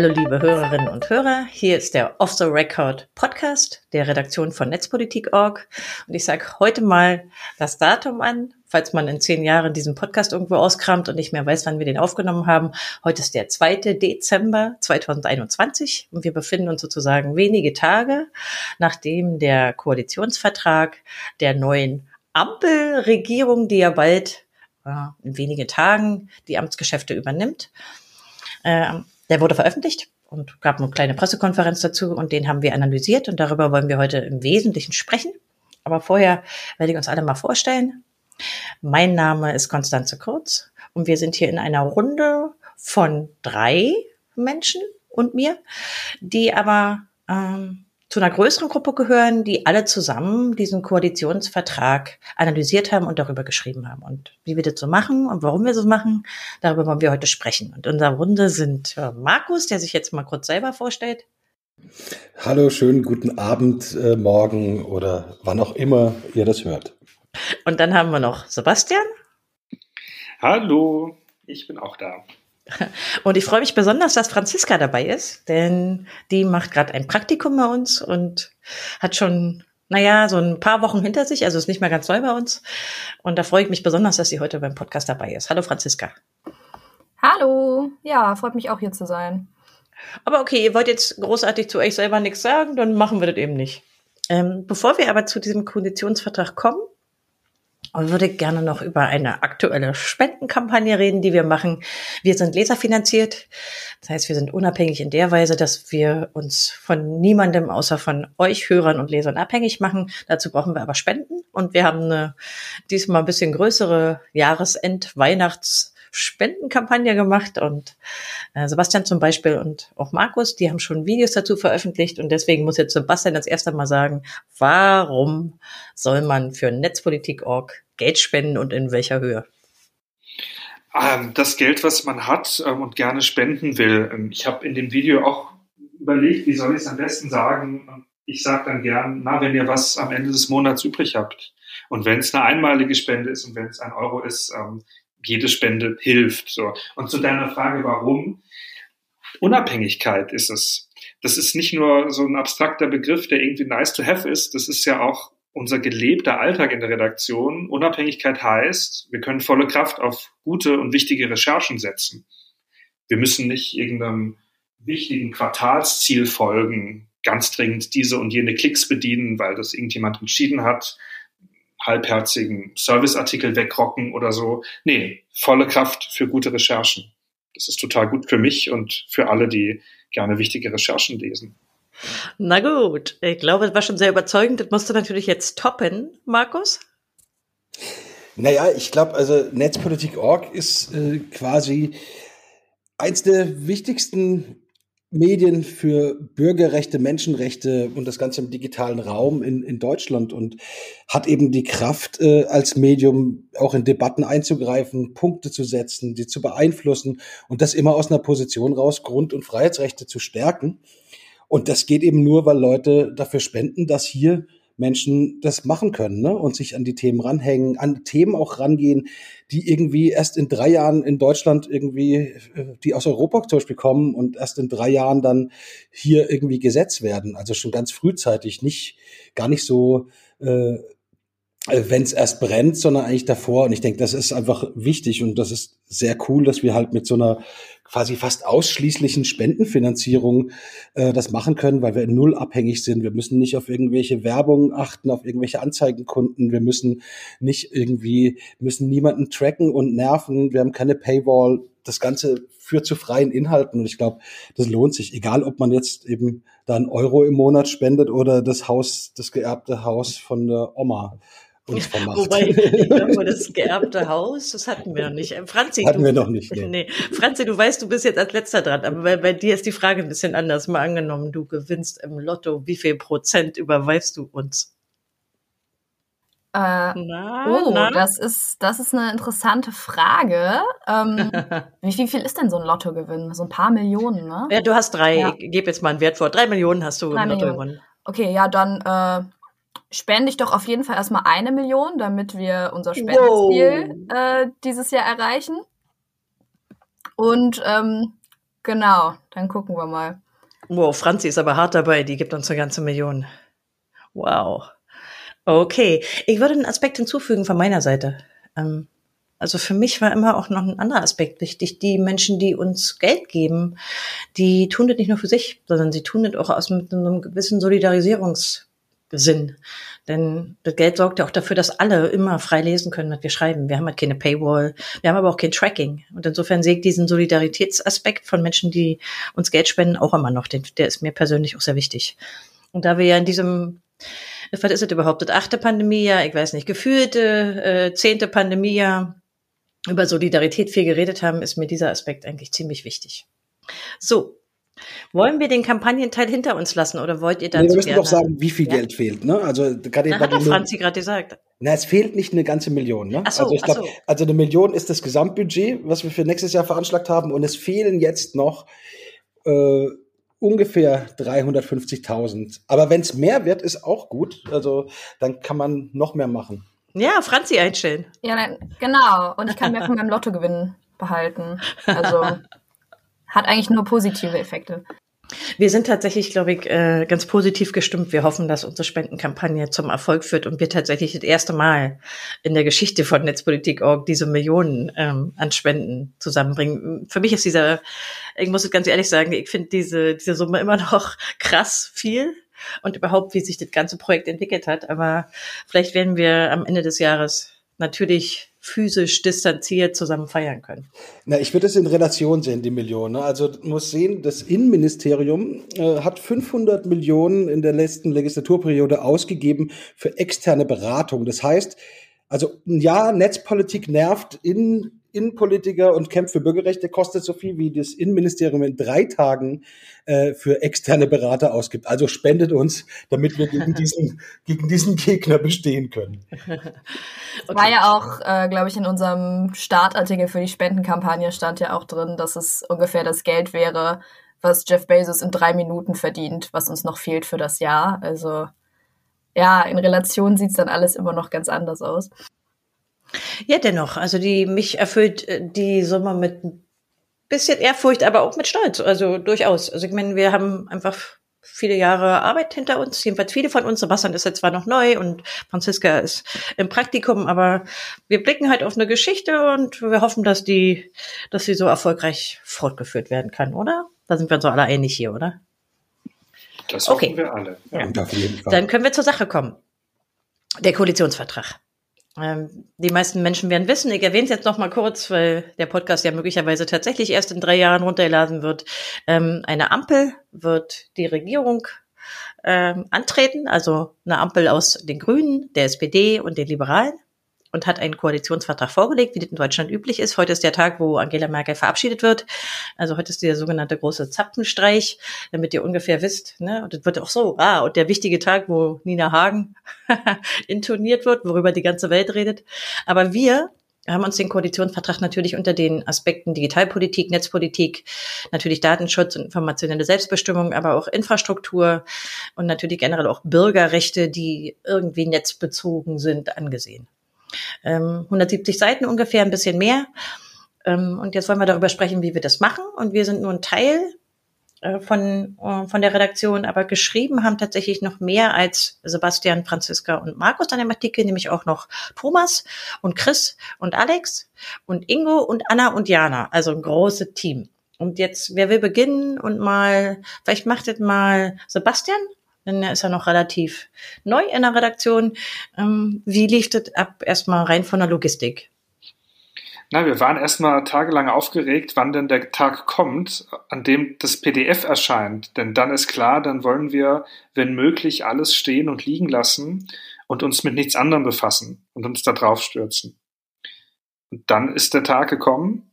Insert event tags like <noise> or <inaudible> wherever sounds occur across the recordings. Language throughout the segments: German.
Hallo liebe Hörerinnen und Hörer, hier ist der Off the Record Podcast der Redaktion von Netzpolitik.org und ich sage heute mal das Datum an, falls man in zehn Jahren diesen Podcast irgendwo auskramt und nicht mehr weiß, wann wir den aufgenommen haben. Heute ist der 2. Dezember 2021 und wir befinden uns sozusagen wenige Tage, nachdem der Koalitionsvertrag der neuen Ampelregierung, die ja bald äh, in wenigen Tagen die Amtsgeschäfte übernimmt, äh, der wurde veröffentlicht und gab eine kleine Pressekonferenz dazu und den haben wir analysiert und darüber wollen wir heute im Wesentlichen sprechen. Aber vorher werde ich uns alle mal vorstellen. Mein Name ist Konstanze Kurz und wir sind hier in einer Runde von drei Menschen und mir, die aber ähm, zu einer größeren Gruppe gehören, die alle zusammen diesen Koalitionsvertrag analysiert haben und darüber geschrieben haben. Und wie wir das so machen und warum wir so machen, darüber wollen wir heute sprechen. Und in unserer Runde sind äh, Markus, der sich jetzt mal kurz selber vorstellt. Hallo, schönen guten Abend, äh, morgen oder wann auch immer ihr das hört. Und dann haben wir noch Sebastian. Hallo, ich bin auch da. Und ich freue mich besonders, dass Franziska dabei ist, denn die macht gerade ein Praktikum bei uns und hat schon, naja, so ein paar Wochen hinter sich, also ist nicht mehr ganz neu bei uns. Und da freue ich mich besonders, dass sie heute beim Podcast dabei ist. Hallo Franziska. Hallo, ja, freut mich auch hier zu sein. Aber okay, ihr wollt jetzt großartig zu euch selber nichts sagen, dann machen wir das eben nicht. Ähm, bevor wir aber zu diesem Konditionsvertrag kommen, und würde gerne noch über eine aktuelle Spendenkampagne reden, die wir machen. Wir sind leserfinanziert. Das heißt, wir sind unabhängig in der Weise, dass wir uns von niemandem außer von euch Hörern und Lesern abhängig machen. Dazu brauchen wir aber Spenden. Und wir haben eine diesmal ein bisschen größere Jahresend-Weihnachts- Spendenkampagne gemacht und äh, Sebastian zum Beispiel und auch Markus, die haben schon Videos dazu veröffentlicht und deswegen muss jetzt Sebastian als erster mal sagen, warum soll man für Netzpolitik.org Geld spenden und in welcher Höhe? Ähm, das Geld, was man hat ähm, und gerne spenden will. Ähm, ich habe in dem Video auch überlegt, wie soll ich es am besten sagen. Ich sage dann gern, na, wenn ihr was am Ende des Monats übrig habt. Und wenn es eine einmalige Spende ist und wenn es ein Euro ist, jede Spende hilft. So. Und zu deiner Frage, warum? Unabhängigkeit ist es. Das ist nicht nur so ein abstrakter Begriff, der irgendwie nice to have ist. Das ist ja auch unser gelebter Alltag in der Redaktion. Unabhängigkeit heißt, wir können volle Kraft auf gute und wichtige Recherchen setzen. Wir müssen nicht irgendeinem wichtigen Quartalsziel folgen, ganz dringend diese und jene Klicks bedienen, weil das irgendjemand entschieden hat, halbherzigen Serviceartikel wegrocken oder so. Nee, volle Kraft für gute Recherchen. Das ist total gut für mich und für alle, die gerne wichtige Recherchen lesen. Na gut, ich glaube, es war schon sehr überzeugend. Das musst du natürlich jetzt toppen, Markus. Naja, ich glaube, also Netzpolitik.org ist äh, quasi eins der wichtigsten Medien für Bürgerrechte, Menschenrechte und das Ganze im digitalen Raum in, in Deutschland und hat eben die Kraft, äh, als Medium auch in Debatten einzugreifen, Punkte zu setzen, die zu beeinflussen und das immer aus einer Position raus, Grund- und Freiheitsrechte zu stärken. Und das geht eben nur, weil Leute dafür spenden, dass hier Menschen das machen können ne? und sich an die Themen ranhängen, an Themen auch rangehen, die irgendwie erst in drei Jahren in Deutschland irgendwie, äh, die aus Europa zum Beispiel kommen und erst in drei Jahren dann hier irgendwie gesetzt werden. Also schon ganz frühzeitig, nicht gar nicht so äh, wenn es erst brennt, sondern eigentlich davor. Und ich denke, das ist einfach wichtig und das ist sehr cool, dass wir halt mit so einer quasi fast ausschließlichen Spendenfinanzierung äh, das machen können, weil wir null abhängig sind. Wir müssen nicht auf irgendwelche Werbung achten, auf irgendwelche Anzeigenkunden. Wir müssen nicht irgendwie, müssen niemanden tracken und nerven. Wir haben keine Paywall. Das Ganze führt zu freien Inhalten und ich glaube, das lohnt sich, egal ob man jetzt eben da einen Euro im Monat spendet oder das Haus, das geerbte Haus von der Oma uns <laughs> vermacht. Wobei, ich glaube, das geerbte Haus, das hatten wir noch nicht. Äh, Franzi, hatten du, wir noch nicht. Nee. <laughs> nee. Franzi, du weißt, du bist jetzt als letzter dran, aber bei, bei, dir ist die Frage ein bisschen anders. Mal angenommen, du gewinnst im Lotto, wie viel Prozent überweist du uns? Äh, na, oh, na? das ist das ist eine interessante Frage. Ähm, <laughs> wie, wie, viel ist denn so ein Lottogewinn? So ein paar Millionen, ne? Ja, du hast drei. Ja. Ich gebe jetzt mal einen Wert vor. Drei Millionen hast du drei im Lotto gewonnen. Okay, ja, dann äh, spende ich doch auf jeden Fall erstmal eine Million, damit wir unser Spendenziel äh, dieses Jahr erreichen. Und ähm, Genau, dann gucken wir mal. Wow, Franzi ist aber hart dabei, die gibt uns eine ganze Million. Wow. Okay, ich würde einen Aspekt hinzufügen von meiner Seite. Ähm, also für mich war immer auch noch ein anderer Aspekt wichtig. Die Menschen, die uns Geld geben, die tun das nicht nur für sich, sondern sie tun das auch aus mit einem gewissen Solidarisierungssinn. Denn das Geld sorgt ja auch dafür, dass alle immer frei lesen können, was wir schreiben. Wir haben halt keine Paywall, wir haben aber auch kein Tracking. Und insofern sehe ich diesen Solidaritätsaspekt von Menschen, die uns Geld spenden, auch immer noch. Der ist mir persönlich auch sehr wichtig. Und da wir ja in diesem was ist das überhaupt? Das achte Pandemiejahr, ich weiß nicht, gefühlte äh, zehnte Pandemiejahr über Solidarität viel geredet haben, ist mir dieser Aspekt eigentlich ziemlich wichtig. So. Wollen wir den Kampagnenteil hinter uns lassen oder wollt ihr dazu nee, Wir müssen doch sagen, wie viel ja? Geld fehlt. Ne? Also gerade hat Franzi gerade gesagt. Na, es fehlt nicht eine ganze Million. Ne? So, also ich glaube, so. also eine Million ist das Gesamtbudget, was wir für nächstes Jahr veranschlagt haben, und es fehlen jetzt noch äh, ungefähr 350.000. Aber wenn es mehr wird, ist auch gut. Also dann kann man noch mehr machen. Ja, Franzi einstellen. Ja, nein, genau. Und ich kann mir von meinem Lottogewinn behalten. Also <laughs> hat eigentlich nur positive Effekte. Wir sind tatsächlich, glaube ich, äh, ganz positiv gestimmt. Wir hoffen, dass unsere Spendenkampagne zum Erfolg führt und wir tatsächlich das erste Mal in der Geschichte von Netzpolitik.org diese Millionen ähm, an Spenden zusammenbringen. Für mich ist dieser, ich muss es ganz ehrlich sagen, ich finde diese, diese Summe immer noch <laughs> krass viel und überhaupt, wie sich das ganze Projekt entwickelt hat. Aber vielleicht werden wir am Ende des Jahres natürlich physisch distanziert zusammen feiern können. Na, ich würde es in Relation sehen, die Millionen. Ne? Also muss sehen, das Innenministerium äh, hat 500 Millionen in der letzten Legislaturperiode ausgegeben für externe Beratung. Das heißt, also ja, Netzpolitik nervt in Innenpolitiker und kämpft für Bürgerrechte kostet so viel, wie das Innenministerium in drei Tagen äh, für externe Berater ausgibt. Also spendet uns, damit wir gegen diesen, <laughs> gegen diesen Gegner bestehen können. Okay. War ja auch, äh, glaube ich, in unserem Startartikel für die Spendenkampagne stand ja auch drin, dass es ungefähr das Geld wäre, was Jeff Bezos in drei Minuten verdient, was uns noch fehlt für das Jahr. Also ja, in Relation sieht es dann alles immer noch ganz anders aus. Ja, dennoch. Also die mich erfüllt äh, die Summe mit ein bisschen Ehrfurcht, aber auch mit Stolz. Also durchaus. Also ich meine, wir haben einfach viele Jahre Arbeit hinter uns, jedenfalls viele von uns. Sebastian ist jetzt zwar noch neu und Franziska ist im Praktikum, aber wir blicken halt auf eine Geschichte und wir hoffen, dass die, dass sie so erfolgreich fortgeführt werden kann, oder? Da sind wir uns so alle einig hier, oder? Das hoffen okay. wir alle. Ja. Ja. Dann können wir zur Sache kommen. Der Koalitionsvertrag. Ähm, die meisten Menschen werden wissen, ich erwähne es jetzt noch mal kurz, weil der Podcast ja möglicherweise tatsächlich erst in drei Jahren runtergeladen wird. Ähm, eine Ampel wird die Regierung ähm, antreten, also eine Ampel aus den Grünen, der SPD und den Liberalen und hat einen Koalitionsvertrag vorgelegt, wie das in Deutschland üblich ist. Heute ist der Tag, wo Angela Merkel verabschiedet wird. Also heute ist der sogenannte große Zapfenstreich, damit ihr ungefähr wisst. Ne? Und das wird auch so, ah, und der wichtige Tag, wo Nina Hagen <laughs> intoniert wird, worüber die ganze Welt redet. Aber wir haben uns den Koalitionsvertrag natürlich unter den Aspekten Digitalpolitik, Netzpolitik, natürlich Datenschutz und informationelle Selbstbestimmung, aber auch Infrastruktur und natürlich generell auch Bürgerrechte, die irgendwie netzbezogen sind, angesehen. 170 ähm, Seiten ungefähr, ein bisschen mehr. Ähm, und jetzt wollen wir darüber sprechen, wie wir das machen. Und wir sind nur ein Teil äh, von, äh, von der Redaktion, aber geschrieben haben tatsächlich noch mehr als Sebastian, Franziska und Markus an dem Artikel, nämlich auch noch Thomas und Chris und Alex und Ingo und Anna und Jana, also ein großes Team. Und jetzt, wer will beginnen und mal, vielleicht macht es mal Sebastian denn er ist ja noch relativ neu in der Redaktion. Ähm, wie lief das ab erstmal rein von der Logistik? Na, wir waren erstmal tagelang aufgeregt, wann denn der Tag kommt, an dem das PDF erscheint. Denn dann ist klar, dann wollen wir, wenn möglich, alles stehen und liegen lassen und uns mit nichts anderem befassen und uns da drauf stürzen. Und dann ist der Tag gekommen.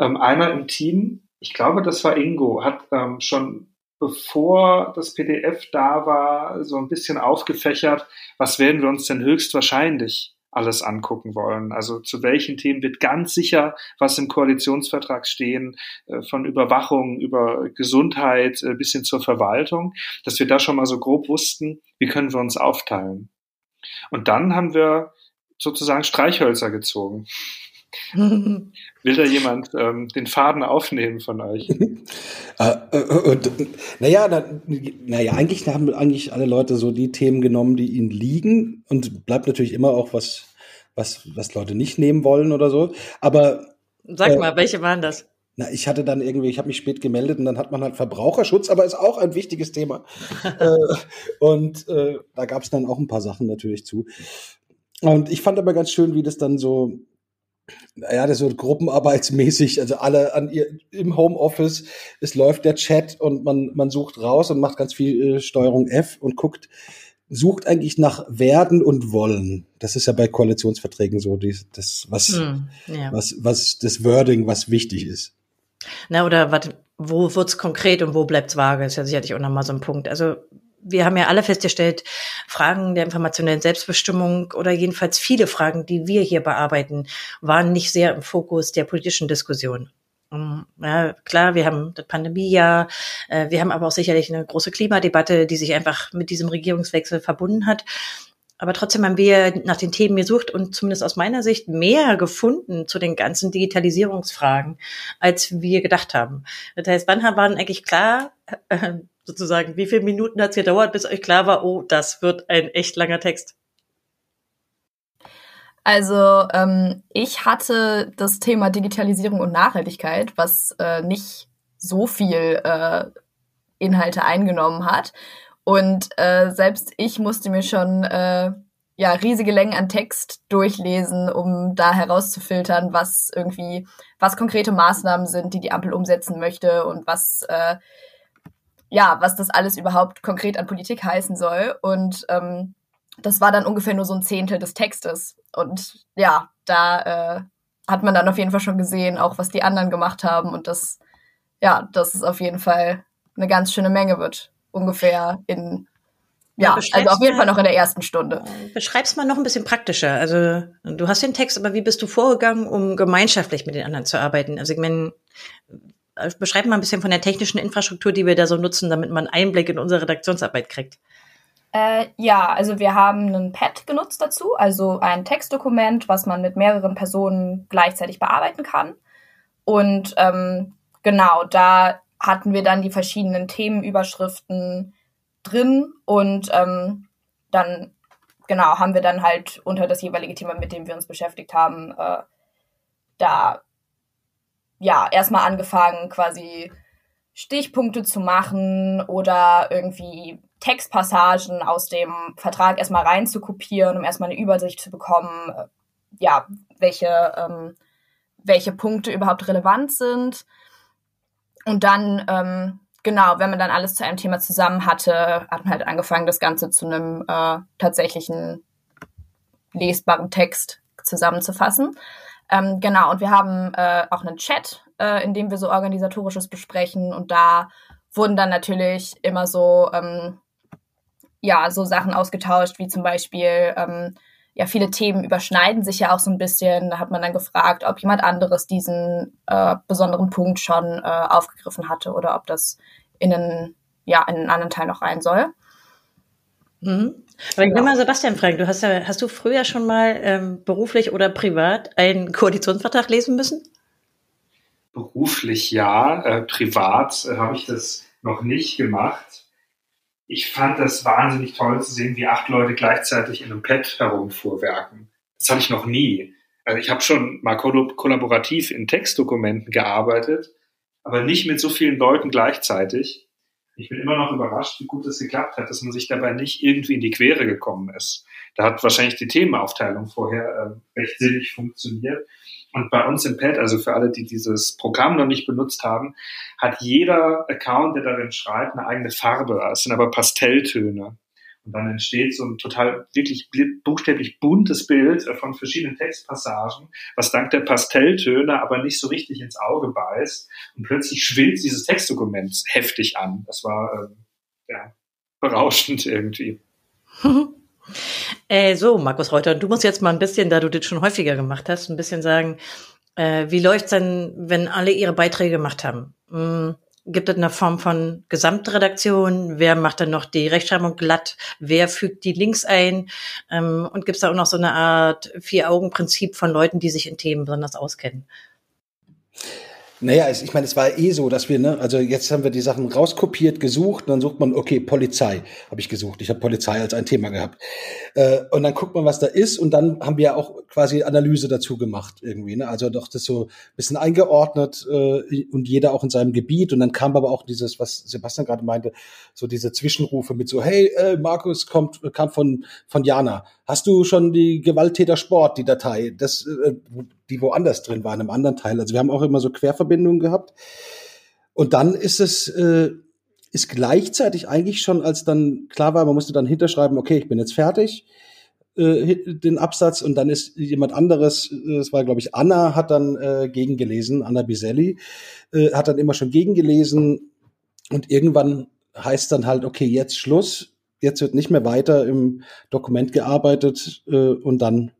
Ähm, einer im Team, ich glaube, das war Ingo, hat ähm, schon bevor das PDF da war, so ein bisschen aufgefächert, was werden wir uns denn höchstwahrscheinlich alles angucken wollen. Also zu welchen Themen wird ganz sicher was im Koalitionsvertrag stehen, äh, von Überwachung über Gesundheit äh, bis hin zur Verwaltung, dass wir da schon mal so grob wussten, wie können wir uns aufteilen. Und dann haben wir sozusagen Streichhölzer gezogen. <laughs> Will da jemand ähm, den Faden aufnehmen von euch? <laughs> äh, äh, naja, na, naja, eigentlich haben eigentlich alle Leute so die Themen genommen, die ihnen liegen und bleibt natürlich immer auch was, was, was Leute nicht nehmen wollen oder so. Aber sag äh, mal, welche waren das? Na, ich hatte dann irgendwie, ich habe mich spät gemeldet und dann hat man halt Verbraucherschutz, aber ist auch ein wichtiges Thema. <laughs> äh, und äh, da gab es dann auch ein paar Sachen natürlich zu. Und ich fand aber ganz schön, wie das dann so naja, das wird gruppenarbeitsmäßig, also alle an ihr im Homeoffice, es läuft der Chat und man, man sucht raus und macht ganz viel äh, Steuerung F und guckt, sucht eigentlich nach werden und wollen. Das ist ja bei Koalitionsverträgen so, die, das, was, hm, ja. was, was, das Wording, was wichtig ist. Na, oder wat, wo wird's konkret und wo bleibt's vage, ist ja sicherlich auch nochmal so ein Punkt. Also wir haben ja alle festgestellt, Fragen der informationellen Selbstbestimmung oder jedenfalls viele Fragen, die wir hier bearbeiten, waren nicht sehr im Fokus der politischen Diskussion. Mm, ja, klar, wir haben das Pandemiejahr, äh, wir haben aber auch sicherlich eine große Klimadebatte, die sich einfach mit diesem Regierungswechsel verbunden hat. Aber trotzdem haben wir nach den Themen gesucht und zumindest aus meiner Sicht mehr gefunden zu den ganzen Digitalisierungsfragen, als wir gedacht haben. Das heißt, wann waren eigentlich klar, äh, sozusagen, wie viele Minuten hat es gedauert, bis euch klar war, oh, das wird ein echt langer Text? Also ähm, ich hatte das Thema Digitalisierung und Nachhaltigkeit, was äh, nicht so viel äh, Inhalte eingenommen hat. Und äh, selbst ich musste mir schon äh, ja riesige Längen an Text durchlesen, um da herauszufiltern, was irgendwie, was konkrete Maßnahmen sind, die die Ampel umsetzen möchte und was äh, ja, was das alles überhaupt konkret an Politik heißen soll. Und ähm, das war dann ungefähr nur so ein Zehntel des Textes. Und ja, da äh, hat man dann auf jeden Fall schon gesehen, auch was die anderen gemacht haben. Und das, ja, dass es auf jeden Fall eine ganz schöne Menge wird. Ungefähr in ja, also auf jeden Fall noch in der ersten Stunde. Beschreib's mal noch ein bisschen praktischer. Also du hast den Text, aber wie bist du vorgegangen, um gemeinschaftlich mit den anderen zu arbeiten? Also ich meine, beschreib mal ein bisschen von der technischen Infrastruktur, die wir da so nutzen, damit man Einblick in unsere Redaktionsarbeit kriegt. Äh, ja, also wir haben ein Pad genutzt dazu, also ein Textdokument, was man mit mehreren Personen gleichzeitig bearbeiten kann. Und ähm, genau, da hatten wir dann die verschiedenen Themenüberschriften drin und ähm, dann genau haben wir dann halt unter das jeweilige Thema, mit dem wir uns beschäftigt haben, äh, da ja, erstmal angefangen, quasi Stichpunkte zu machen oder irgendwie Textpassagen aus dem Vertrag erstmal rein zu kopieren, um erstmal eine Übersicht zu bekommen, äh, ja, welche, ähm, welche Punkte überhaupt relevant sind. Und dann, ähm, genau, wenn man dann alles zu einem Thema zusammen hatte, hat man halt angefangen, das Ganze zu einem äh, tatsächlichen lesbaren Text zusammenzufassen. Ähm, genau, und wir haben äh, auch einen Chat, äh, in dem wir so organisatorisches besprechen und da wurden dann natürlich immer so, ähm, ja, so Sachen ausgetauscht, wie zum Beispiel, ähm, ja, viele Themen überschneiden sich ja auch so ein bisschen. Da hat man dann gefragt, ob jemand anderes diesen äh, besonderen Punkt schon äh, aufgegriffen hatte oder ob das in einen, ja, in einen anderen Teil noch rein soll. Mhm. Aber ich will mal Sebastian fragen, du hast ja, hast du früher schon mal ähm, beruflich oder privat einen Koalitionsvertrag lesen müssen? Beruflich ja, äh, privat äh, habe ich das noch nicht gemacht. Ich fand das wahnsinnig toll zu sehen, wie acht Leute gleichzeitig in einem Pad herumfuhrwerken. Das habe ich noch nie. Also ich habe schon mal kollaborativ in Textdokumenten gearbeitet, aber nicht mit so vielen Leuten gleichzeitig ich bin immer noch überrascht, wie gut es geklappt hat, dass man sich dabei nicht irgendwie in die Quere gekommen ist. Da hat wahrscheinlich die Themenaufteilung vorher äh, recht sinnig funktioniert. Und bei uns im Pad, also für alle, die dieses Programm noch nicht benutzt haben, hat jeder Account, der darin schreibt, eine eigene Farbe. Es sind aber Pastelltöne. Und dann entsteht so ein total wirklich buchstäblich buntes Bild von verschiedenen Textpassagen, was dank der Pastelltöne aber nicht so richtig ins Auge beißt. Und plötzlich schwillt dieses Textdokument heftig an. Das war äh, ja, berauschend irgendwie. <laughs> äh, so, Markus Reuter, du musst jetzt mal ein bisschen, da du das schon häufiger gemacht hast, ein bisschen sagen, äh, wie läuft's denn, wenn alle ihre Beiträge gemacht haben? Hm, Gibt es eine Form von Gesamtredaktion? Wer macht dann noch die Rechtschreibung glatt? Wer fügt die Links ein? Ähm, und gibt es da auch noch so eine Art Vier-Augen-Prinzip von Leuten, die sich in Themen besonders auskennen? Naja, ich meine, es war eh so, dass wir, ne, also jetzt haben wir die Sachen rauskopiert, gesucht, und dann sucht man, okay, Polizei habe ich gesucht. Ich habe Polizei als ein Thema gehabt. Äh, und dann guckt man, was da ist, und dann haben wir ja auch quasi Analyse dazu gemacht irgendwie. Ne? Also doch das so ein bisschen eingeordnet äh, und jeder auch in seinem Gebiet. Und dann kam aber auch dieses, was Sebastian gerade meinte, so diese Zwischenrufe mit so, hey, äh, Markus kommt, kam von, von Jana. Hast du schon die Gewalttäter Sport, die Datei? Das, äh, die woanders drin waren, im anderen Teil. Also wir haben auch immer so Querverbindungen gehabt. Und dann ist es, äh, ist gleichzeitig eigentlich schon, als dann klar war, man musste dann hinterschreiben, okay, ich bin jetzt fertig, äh, den Absatz und dann ist jemand anderes, das war glaube ich Anna, hat dann äh, gegengelesen, Anna Biselli, äh, hat dann immer schon gegengelesen und irgendwann heißt dann halt, okay, jetzt Schluss, jetzt wird nicht mehr weiter im Dokument gearbeitet äh, und dann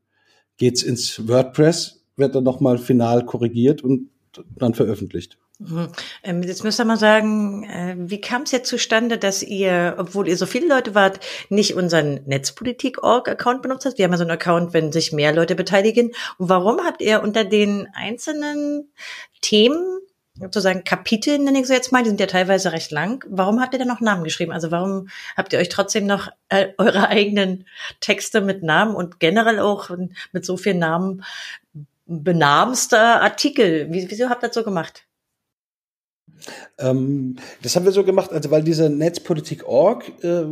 geht's ins WordPress wird dann nochmal final korrigiert und dann veröffentlicht. Mhm. Ähm, jetzt müsst ihr mal sagen, äh, wie kam es jetzt zustande, dass ihr, obwohl ihr so viele Leute wart, nicht unseren Netzpolitik.org-Account benutzt habt? Wir haben ja so einen Account, wenn sich mehr Leute beteiligen. Und warum habt ihr unter den einzelnen Themen sozusagen Kapitel, nenne ich so jetzt mal, die sind ja teilweise recht lang. Warum habt ihr da noch Namen geschrieben? Also warum habt ihr euch trotzdem noch äh, <laughs> eure eigenen Texte mit Namen und generell auch mit so vielen Namen benamster Artikel. Wieso habt ihr das so gemacht? Ähm, das haben wir so gemacht, also weil dieser Netzpolitik.org äh,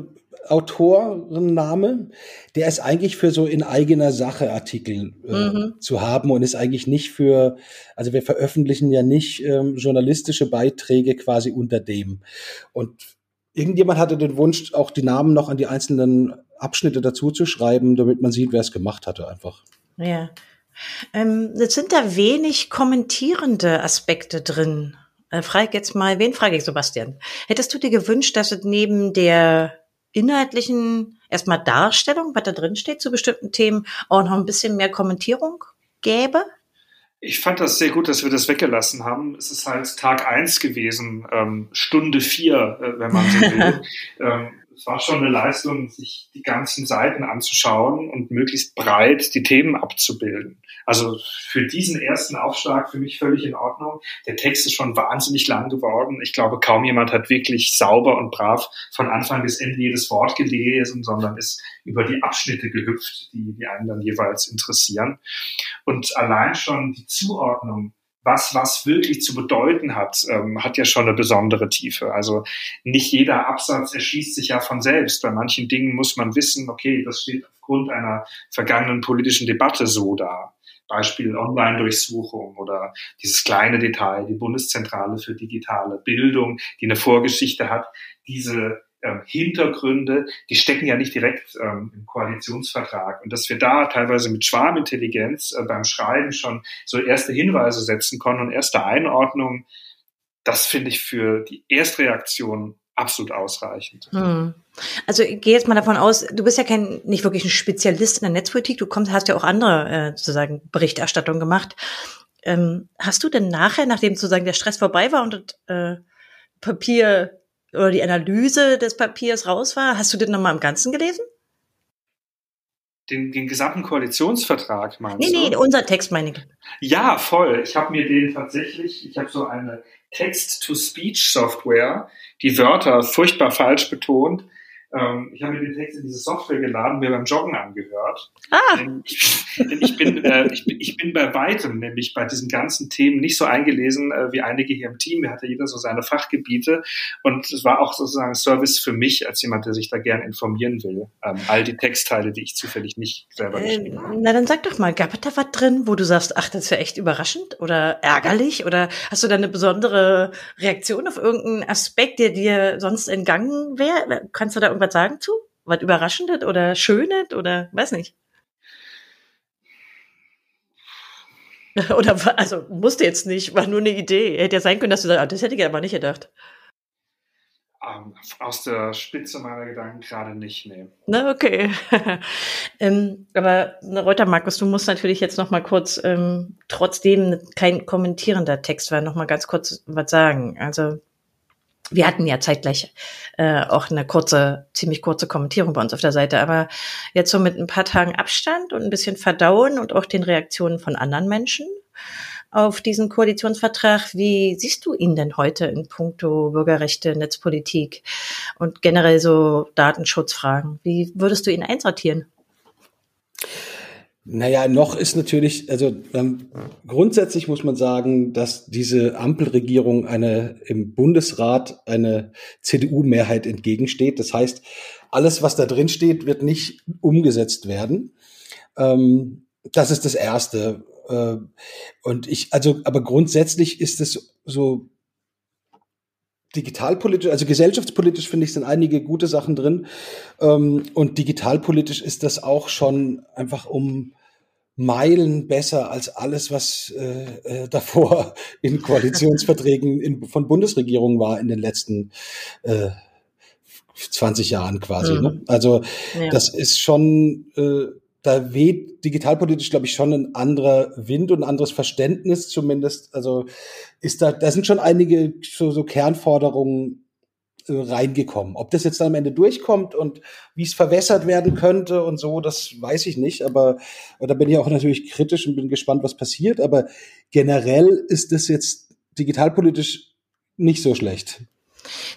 Autorenname, der ist eigentlich für so in eigener Sache Artikel äh, mhm. zu haben und ist eigentlich nicht für, also wir veröffentlichen ja nicht ähm, journalistische Beiträge quasi unter dem. Und irgendjemand hatte den Wunsch, auch die Namen noch an die einzelnen Abschnitte dazu zu schreiben, damit man sieht, wer es gemacht hatte einfach. Ja. Ähm, jetzt sind da wenig kommentierende Aspekte drin. Äh, frage jetzt mal, wen frage ich, Sebastian? Hättest du dir gewünscht, dass es neben der inhaltlichen erstmal Darstellung, was da drin steht zu bestimmten Themen, auch noch ein bisschen mehr Kommentierung gäbe? Ich fand das sehr gut, dass wir das weggelassen haben. Es ist halt Tag eins gewesen, ähm, Stunde vier, äh, wenn man so <laughs> will. ähm, es war schon eine Leistung, sich die ganzen Seiten anzuschauen und möglichst breit die Themen abzubilden. Also für diesen ersten Aufschlag für mich völlig in Ordnung. Der Text ist schon wahnsinnig lang geworden. Ich glaube, kaum jemand hat wirklich sauber und brav von Anfang bis Ende jedes Wort gelesen, sondern ist über die Abschnitte gehüpft, die, die einen dann jeweils interessieren. Und allein schon die Zuordnung was was wirklich zu bedeuten hat, ähm, hat ja schon eine besondere Tiefe. Also nicht jeder Absatz erschließt sich ja von selbst. Bei manchen Dingen muss man wissen, okay, das steht aufgrund einer vergangenen politischen Debatte so da. Beispiel Online-Durchsuchung oder dieses kleine Detail, die Bundeszentrale für digitale Bildung, die eine Vorgeschichte hat. Diese ähm, Hintergründe, die stecken ja nicht direkt ähm, im Koalitionsvertrag. Und dass wir da teilweise mit Schwarmintelligenz äh, beim Schreiben schon so erste Hinweise setzen konnten und erste Einordnungen, das finde ich für die Erstreaktion absolut ausreichend. Hm. Also ich gehe jetzt mal davon aus, du bist ja kein nicht wirklich ein Spezialist in der Netzpolitik, du kommst, hast ja auch andere äh, sozusagen Berichterstattung gemacht. Ähm, hast du denn nachher, nachdem sozusagen der Stress vorbei war und äh, Papier oder die Analyse des Papiers raus war, hast du den nochmal im Ganzen gelesen? Den, den gesamten Koalitionsvertrag meinst nee, du? Nee, nee, unser Text meine ich. Ja, voll. Ich habe mir den tatsächlich, ich habe so eine Text-to-Speech-Software, die Wörter furchtbar falsch betont, ähm, ich habe mir den Text in diese Software geladen, mir beim Joggen angehört. Ah. Denn ich, denn ich, bin, äh, ich, bin, ich bin bei weitem nämlich bei diesen ganzen Themen nicht so eingelesen äh, wie einige hier im Team. Wir hatte jeder so seine Fachgebiete und es war auch sozusagen Service für mich als jemand, der sich da gern informieren will. Ähm, all die Textteile, die ich zufällig nicht selber äh, geschrieben habe. Na dann sag doch mal, gab es da was drin, wo du sagst, ach, das wäre echt überraschend oder ärgerlich oder hast du da eine besondere Reaktion auf irgendeinen Aspekt, der dir sonst entgangen wäre? Kannst du da irgendwas sagen zu? Was Überraschendes oder Schönes oder weiß nicht? <laughs> Oder also musste jetzt nicht, war nur eine Idee. Hätte ja sein können, dass du sagst, ah, das hätte ich aber nicht gedacht. Um, ähm, aus der Spitze meiner Gedanken gerade nicht, nee. Na, okay. <laughs> ähm, aber Reuter Markus, du musst natürlich jetzt noch mal kurz, ähm, trotzdem kein kommentierender Text war, noch mal ganz kurz was sagen. Also wir hatten ja zeitgleich äh, auch eine kurze, ziemlich kurze Kommentierung bei uns auf der Seite, aber jetzt so mit ein paar Tagen Abstand und ein bisschen Verdauen und auch den Reaktionen von anderen Menschen auf diesen Koalitionsvertrag. Wie siehst du ihn denn heute in puncto Bürgerrechte, Netzpolitik und generell so Datenschutzfragen? Wie würdest du ihn einsortieren? Naja, noch ist natürlich, also ähm, grundsätzlich muss man sagen, dass diese Ampelregierung eine im Bundesrat eine CDU-Mehrheit entgegensteht. Das heißt, alles, was da drin steht, wird nicht umgesetzt werden. Ähm, das ist das Erste. Äh, und ich, also, aber grundsätzlich ist es so digitalpolitisch, also gesellschaftspolitisch finde ich, sind einige gute Sachen drin. Ähm, und digitalpolitisch ist das auch schon einfach um Meilen besser als alles, was äh, äh, <laughs> davor in Koalitionsverträgen in, von Bundesregierungen war in den letzten äh, 20 Jahren quasi. Mhm. Ne? Also ja. das ist schon, äh, da weht digitalpolitisch, glaube ich, schon ein anderer Wind und ein anderes Verständnis zumindest. Also ist da, da sind schon einige so, so Kernforderungen äh, reingekommen. Ob das jetzt am Ende durchkommt und wie es verwässert werden könnte und so, das weiß ich nicht. Aber da bin ich auch natürlich kritisch und bin gespannt, was passiert. Aber generell ist das jetzt digitalpolitisch nicht so schlecht.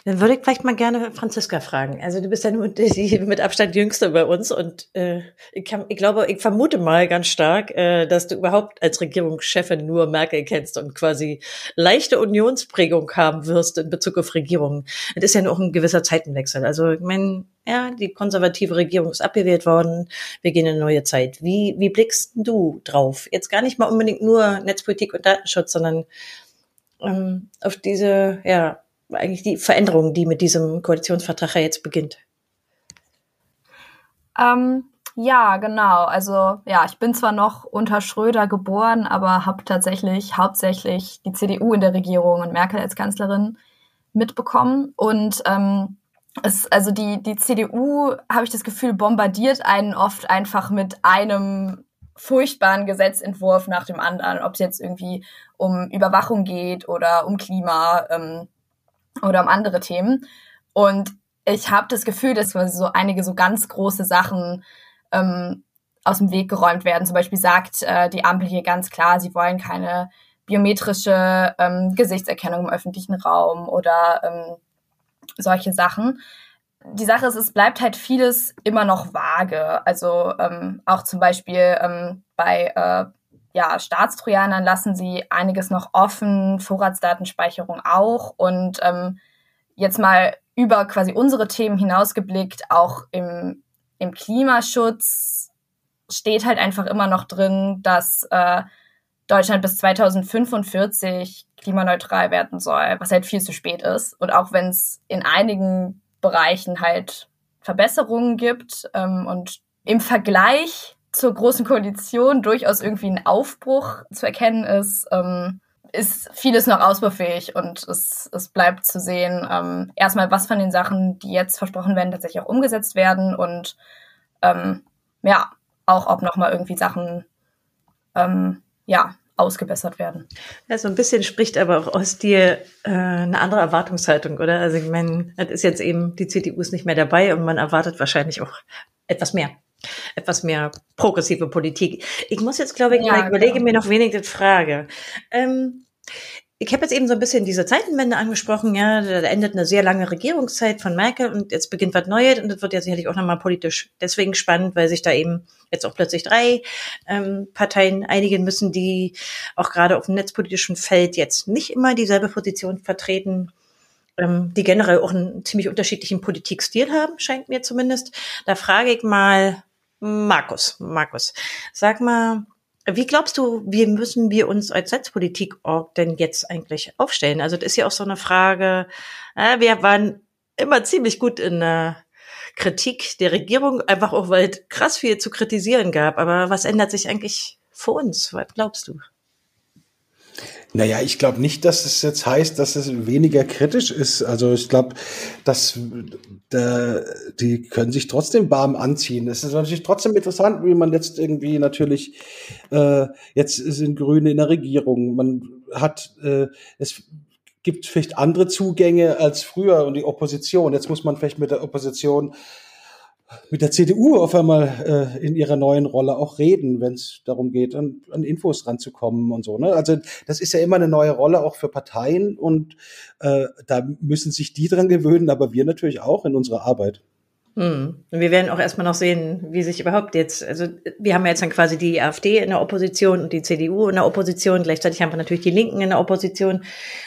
Dann würde ich vielleicht mal gerne Franziska fragen. Also du bist ja nur die mit Abstand jüngste bei uns und äh, ich, kann, ich glaube, ich vermute mal ganz stark, äh, dass du überhaupt als Regierungschefin nur Merkel kennst und quasi leichte Unionsprägung haben wirst in Bezug auf Regierungen. Das ist ja noch ein gewisser Zeitenwechsel. Also ich meine, ja, die konservative Regierung ist abgewählt worden. Wir gehen in eine neue Zeit. Wie, wie blickst du drauf? Jetzt gar nicht mal unbedingt nur Netzpolitik und Datenschutz, sondern ähm, auf diese, ja, eigentlich die Veränderung, die mit diesem Koalitionsvertrag ja jetzt beginnt? Ähm, ja, genau. Also ja, ich bin zwar noch unter Schröder geboren, aber habe tatsächlich hauptsächlich die CDU in der Regierung und Merkel als Kanzlerin mitbekommen. Und ähm, es, also die, die CDU, habe ich das Gefühl, bombardiert einen oft einfach mit einem furchtbaren Gesetzentwurf nach dem anderen, ob es jetzt irgendwie um Überwachung geht oder um Klima. Ähm, oder um andere Themen. Und ich habe das Gefühl, dass so einige so ganz große Sachen ähm, aus dem Weg geräumt werden. Zum Beispiel sagt äh, die Ampel hier ganz klar, sie wollen keine biometrische ähm, Gesichtserkennung im öffentlichen Raum oder ähm, solche Sachen. Die Sache ist, es bleibt halt vieles immer noch vage. Also ähm, auch zum Beispiel ähm, bei äh, ja, Staatstrojanern lassen sie einiges noch offen, Vorratsdatenspeicherung auch. Und ähm, jetzt mal über quasi unsere Themen hinausgeblickt, auch im, im Klimaschutz steht halt einfach immer noch drin, dass äh, Deutschland bis 2045 klimaneutral werden soll, was halt viel zu spät ist. Und auch wenn es in einigen Bereichen halt Verbesserungen gibt ähm, und im Vergleich zur Großen Koalition durchaus irgendwie ein Aufbruch zu erkennen ist, ähm, ist vieles noch ausbaufähig und es, es bleibt zu sehen, ähm, erstmal, was von den Sachen, die jetzt versprochen werden, tatsächlich auch umgesetzt werden und ähm, ja, auch ob nochmal irgendwie Sachen ähm, ja, ausgebessert werden. Ja, so ein bisschen spricht aber auch aus dir äh, eine andere Erwartungshaltung, oder? Also ich meine, das ist jetzt eben, die CDU ist nicht mehr dabei und man erwartet wahrscheinlich auch etwas mehr etwas mehr progressive Politik. Ich muss jetzt, glaube ich, ja, mal überlege genau. mir noch wenig die Frage. Ähm, ich habe jetzt eben so ein bisschen diese Zeitenwende angesprochen, ja, da endet eine sehr lange Regierungszeit von Merkel und jetzt beginnt was Neues und das wird ja sicherlich auch nochmal politisch deswegen spannend, weil sich da eben jetzt auch plötzlich drei ähm, Parteien einigen müssen, die auch gerade auf dem netzpolitischen Feld jetzt nicht immer dieselbe Position vertreten, ähm, die generell auch einen ziemlich unterschiedlichen Politikstil haben, scheint mir zumindest. Da frage ich mal, Markus, Markus, sag mal, wie glaubst du, wie müssen wir uns als Netzpolitik-Org denn jetzt eigentlich aufstellen? Also das ist ja auch so eine Frage, äh, wir waren immer ziemlich gut in der Kritik der Regierung, einfach auch, weil es krass viel zu kritisieren gab. Aber was ändert sich eigentlich für uns? Was glaubst du? Naja, ich glaube nicht, dass es jetzt heißt, dass es weniger kritisch ist. Also ich glaube, dass da, die können sich trotzdem warm anziehen. Es ist natürlich trotzdem interessant, wie man jetzt irgendwie natürlich äh, jetzt sind Grüne in der Regierung. Man hat äh, es gibt vielleicht andere Zugänge als früher und die Opposition. Jetzt muss man vielleicht mit der Opposition mit der CDU auf einmal äh, in ihrer neuen Rolle auch reden, wenn es darum geht, an, an Infos ranzukommen und so. Ne? Also das ist ja immer eine neue Rolle auch für Parteien und äh, da müssen sich die dran gewöhnen, aber wir natürlich auch in unserer Arbeit. Hm. Wir werden auch erstmal noch sehen, wie sich überhaupt jetzt, also wir haben ja jetzt dann quasi die AfD in der Opposition und die CDU in der Opposition. Gleichzeitig haben wir natürlich die Linken in der Opposition.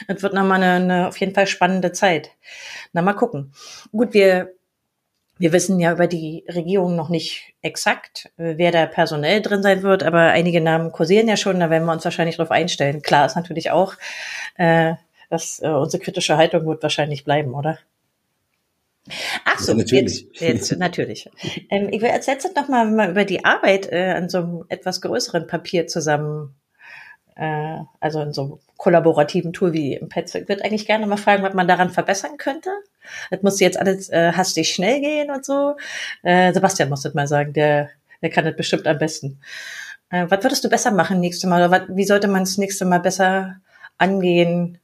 Das wird nochmal eine, eine auf jeden Fall spannende Zeit. Na, mal gucken. Gut, wir wir wissen ja über die Regierung noch nicht exakt, äh, wer da personell drin sein wird, aber einige Namen kursieren ja schon, da werden wir uns wahrscheinlich darauf einstellen. Klar ist natürlich auch, äh, dass äh, unsere kritische Haltung wird wahrscheinlich bleiben, oder? Ach so, ja, natürlich. Jetzt, jetzt natürlich. Ähm, ich will als letztes noch mal, mal über die Arbeit äh, an so einem etwas größeren Papier zusammen äh, also in so einem kollaborativen Tool wie im Pets. Ich würde eigentlich gerne mal fragen, was man daran verbessern könnte. Das muss jetzt alles äh, hastig schnell gehen und so. Äh, Sebastian muss das mal sagen, der, der kann das bestimmt am besten. Äh, was würdest du besser machen nächstes Mal? Oder was, wie sollte man das nächste Mal besser angehen,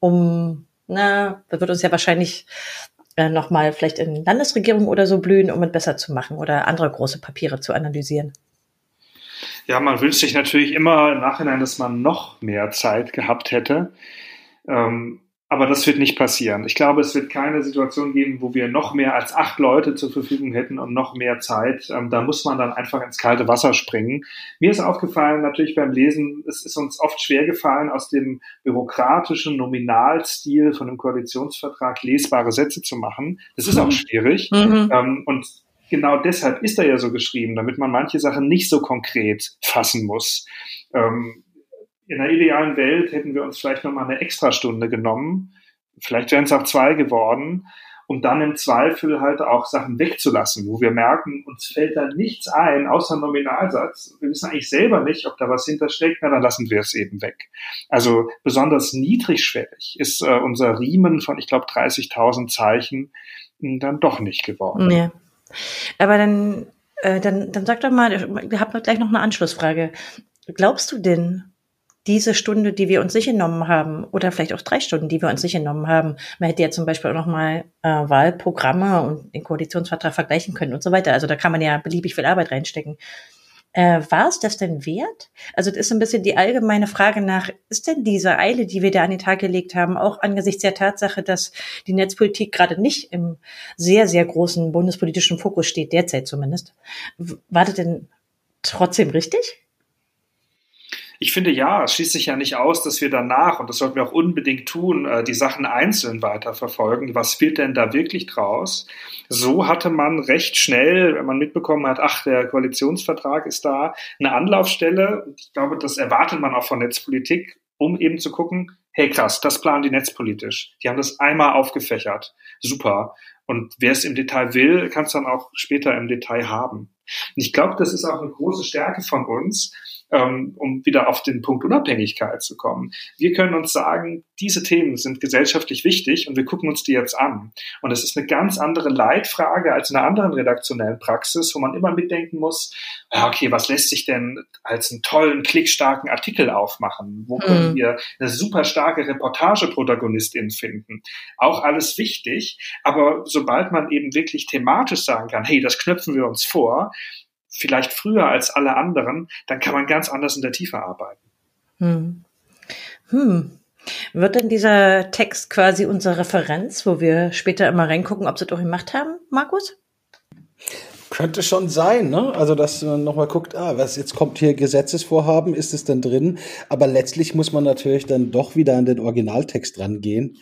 um, na, das wird uns ja wahrscheinlich äh, nochmal vielleicht in Landesregierung oder so blühen, um es besser zu machen oder andere große Papiere zu analysieren. Ja, man wünscht sich natürlich immer im Nachhinein, dass man noch mehr Zeit gehabt hätte. Ähm, aber das wird nicht passieren. Ich glaube, es wird keine Situation geben, wo wir noch mehr als acht Leute zur Verfügung hätten und noch mehr Zeit. Ähm, da muss man dann einfach ins kalte Wasser springen. Mir ist aufgefallen, natürlich beim Lesen, es ist uns oft schwer gefallen, aus dem bürokratischen Nominalstil von einem Koalitionsvertrag lesbare Sätze zu machen. Das ist auch mhm. schwierig. Mhm. Ähm, und genau deshalb ist er ja so geschrieben, damit man manche Sachen nicht so konkret fassen muss. Ähm, in einer idealen Welt hätten wir uns vielleicht nochmal eine Extrastunde genommen. Vielleicht wären es auch zwei geworden, um dann im Zweifel halt auch Sachen wegzulassen, wo wir merken, uns fällt da nichts ein, außer Nominalsatz. Wir wissen eigentlich selber nicht, ob da was hintersteckt, na, dann lassen wir es eben weg. Also besonders niedrigschwellig ist äh, unser Riemen von, ich glaube, 30.000 Zeichen dann doch nicht geworden. Ja. Aber dann, äh, dann, dann sag doch mal, wir haben gleich noch eine Anschlussfrage. Glaubst du denn, diese Stunde, die wir uns nicht genommen haben, oder vielleicht auch drei Stunden, die wir uns nicht genommen haben, man hätte ja zum Beispiel auch nochmal äh, Wahlprogramme und den Koalitionsvertrag vergleichen können und so weiter. Also da kann man ja beliebig viel Arbeit reinstecken. Äh, war es das denn wert? Also das ist ein bisschen die allgemeine Frage nach, ist denn diese Eile, die wir da an den Tag gelegt haben, auch angesichts der Tatsache, dass die Netzpolitik gerade nicht im sehr, sehr großen bundespolitischen Fokus steht, derzeit zumindest, war das denn trotzdem richtig? Ich finde ja, es schließt sich ja nicht aus, dass wir danach, und das sollten wir auch unbedingt tun, äh, die Sachen einzeln weiterverfolgen. Was wird denn da wirklich draus? So hatte man recht schnell, wenn man mitbekommen hat, ach, der Koalitionsvertrag ist da, eine Anlaufstelle. Ich glaube, das erwartet man auch von Netzpolitik, um eben zu gucken, hey krass, das planen die netzpolitisch. Die haben das einmal aufgefächert. Super. Und wer es im Detail will, kann es dann auch später im Detail haben. Und ich glaube, das ist auch eine große Stärke von uns, ähm, um wieder auf den Punkt Unabhängigkeit zu kommen. Wir können uns sagen, diese Themen sind gesellschaftlich wichtig und wir gucken uns die jetzt an. Und es ist eine ganz andere Leitfrage als in einer anderen redaktionellen Praxis, wo man immer mitdenken muss, okay, was lässt sich denn als einen tollen, klickstarken Artikel aufmachen? Wo können mhm. wir eine super starke Reportageprotagonistin finden? Auch alles wichtig, aber sobald man eben wirklich thematisch sagen kann, hey, das knöpfen wir uns vor, vielleicht früher als alle anderen, dann kann man ganz anders in der Tiefe arbeiten. Hm. Hm. Wird denn dieser Text quasi unsere Referenz, wo wir später immer reingucken, ob sie das auch gemacht haben, Markus? Könnte schon sein, ne? Also, dass man nochmal guckt, ah, was jetzt kommt hier Gesetzesvorhaben, ist es denn drin? Aber letztlich muss man natürlich dann doch wieder an den Originaltext rangehen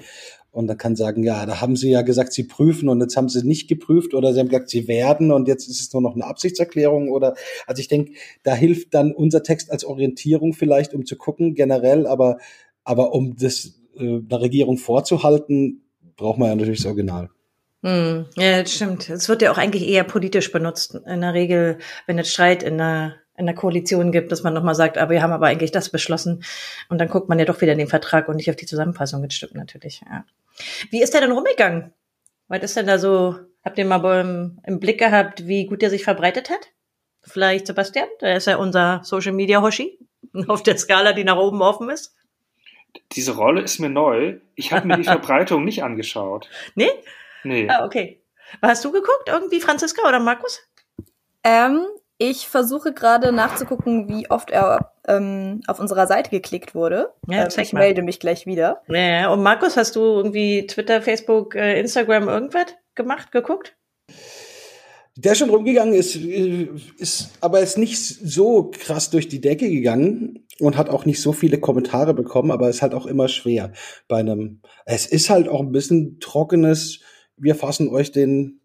und dann kann sagen, ja, da haben sie ja gesagt, sie prüfen und jetzt haben sie nicht geprüft oder sie haben gesagt, sie werden und jetzt ist es nur noch eine Absichtserklärung oder, also ich denke, da hilft dann unser Text als Orientierung vielleicht, um zu gucken generell, aber, aber um das äh, der Regierung vorzuhalten, braucht man ja natürlich das Original. Hm, ja, das stimmt. Es wird ja auch eigentlich eher politisch benutzt. In der Regel, wenn es Streit in der in der Koalition gibt, dass man nochmal sagt, aber wir haben aber eigentlich das beschlossen. Und dann guckt man ja doch wieder in den Vertrag und nicht auf die Zusammenfassung. Das stimmt natürlich, ja. Wie ist der denn rumgegangen? Was ist denn da so, habt ihr mal im, im Blick gehabt, wie gut der sich verbreitet hat? Vielleicht Sebastian, der ist ja unser Social Media Hoshi <laughs> auf der Skala, die nach oben offen ist. Diese Rolle ist mir neu. Ich habe mir die <laughs> Verbreitung nicht angeschaut. Nee? Nee. Ah, okay. Hast du geguckt, irgendwie Franziska oder Markus? Ähm, ich versuche gerade nachzugucken, wie oft er ähm, auf unserer Seite geklickt wurde. Ja, äh, zeig ich mal. melde mich gleich wieder. Ja, und Markus, hast du irgendwie Twitter, Facebook, äh, Instagram irgendwas gemacht, geguckt? Der schon rumgegangen ist, äh, ist aber ist nicht so krass durch die Decke gegangen und hat auch nicht so viele Kommentare bekommen, aber ist halt auch immer schwer bei einem. Es ist halt auch ein bisschen trockenes. Wir fassen euch den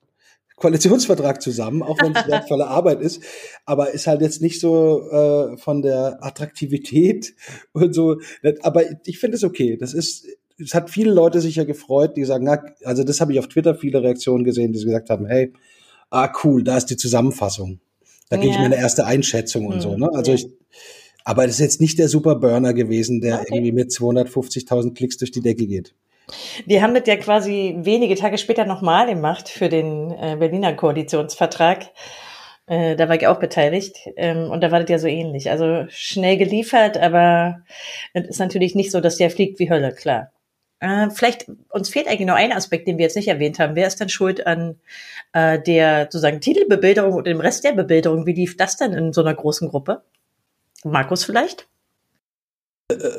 Koalitionsvertrag zusammen, auch wenn es <laughs> wertvolle Arbeit ist, aber ist halt jetzt nicht so äh, von der Attraktivität <laughs> und so. Aber ich finde es okay. Das ist, es hat viele Leute sicher gefreut, die sagen, na, also das habe ich auf Twitter viele Reaktionen gesehen, die gesagt haben, hey, ah cool, da ist die Zusammenfassung. Da gebe ich Ja. mir eine erste Einschätzung und Hm, so. Ne? Also ja. ich, aber das ist jetzt nicht der Super Burner gewesen, der Okay. irgendwie mit 250.000 Klicks durch die Decke geht. Die haben das ja quasi wenige Tage später nochmal gemacht für den äh, Berliner Koalitionsvertrag. Äh, da war ich auch beteiligt. Ähm, und da war das ja so ähnlich. Also schnell geliefert, aber es ist natürlich nicht so, dass der fliegt wie Hölle, klar. Äh, vielleicht, uns fehlt eigentlich noch ein Aspekt, den wir jetzt nicht erwähnt haben. Wer ist denn schuld an der sozusagen Titelbebilderung und dem Rest der Bebilderung? Wie lief das denn in so einer großen Gruppe? Markus vielleicht?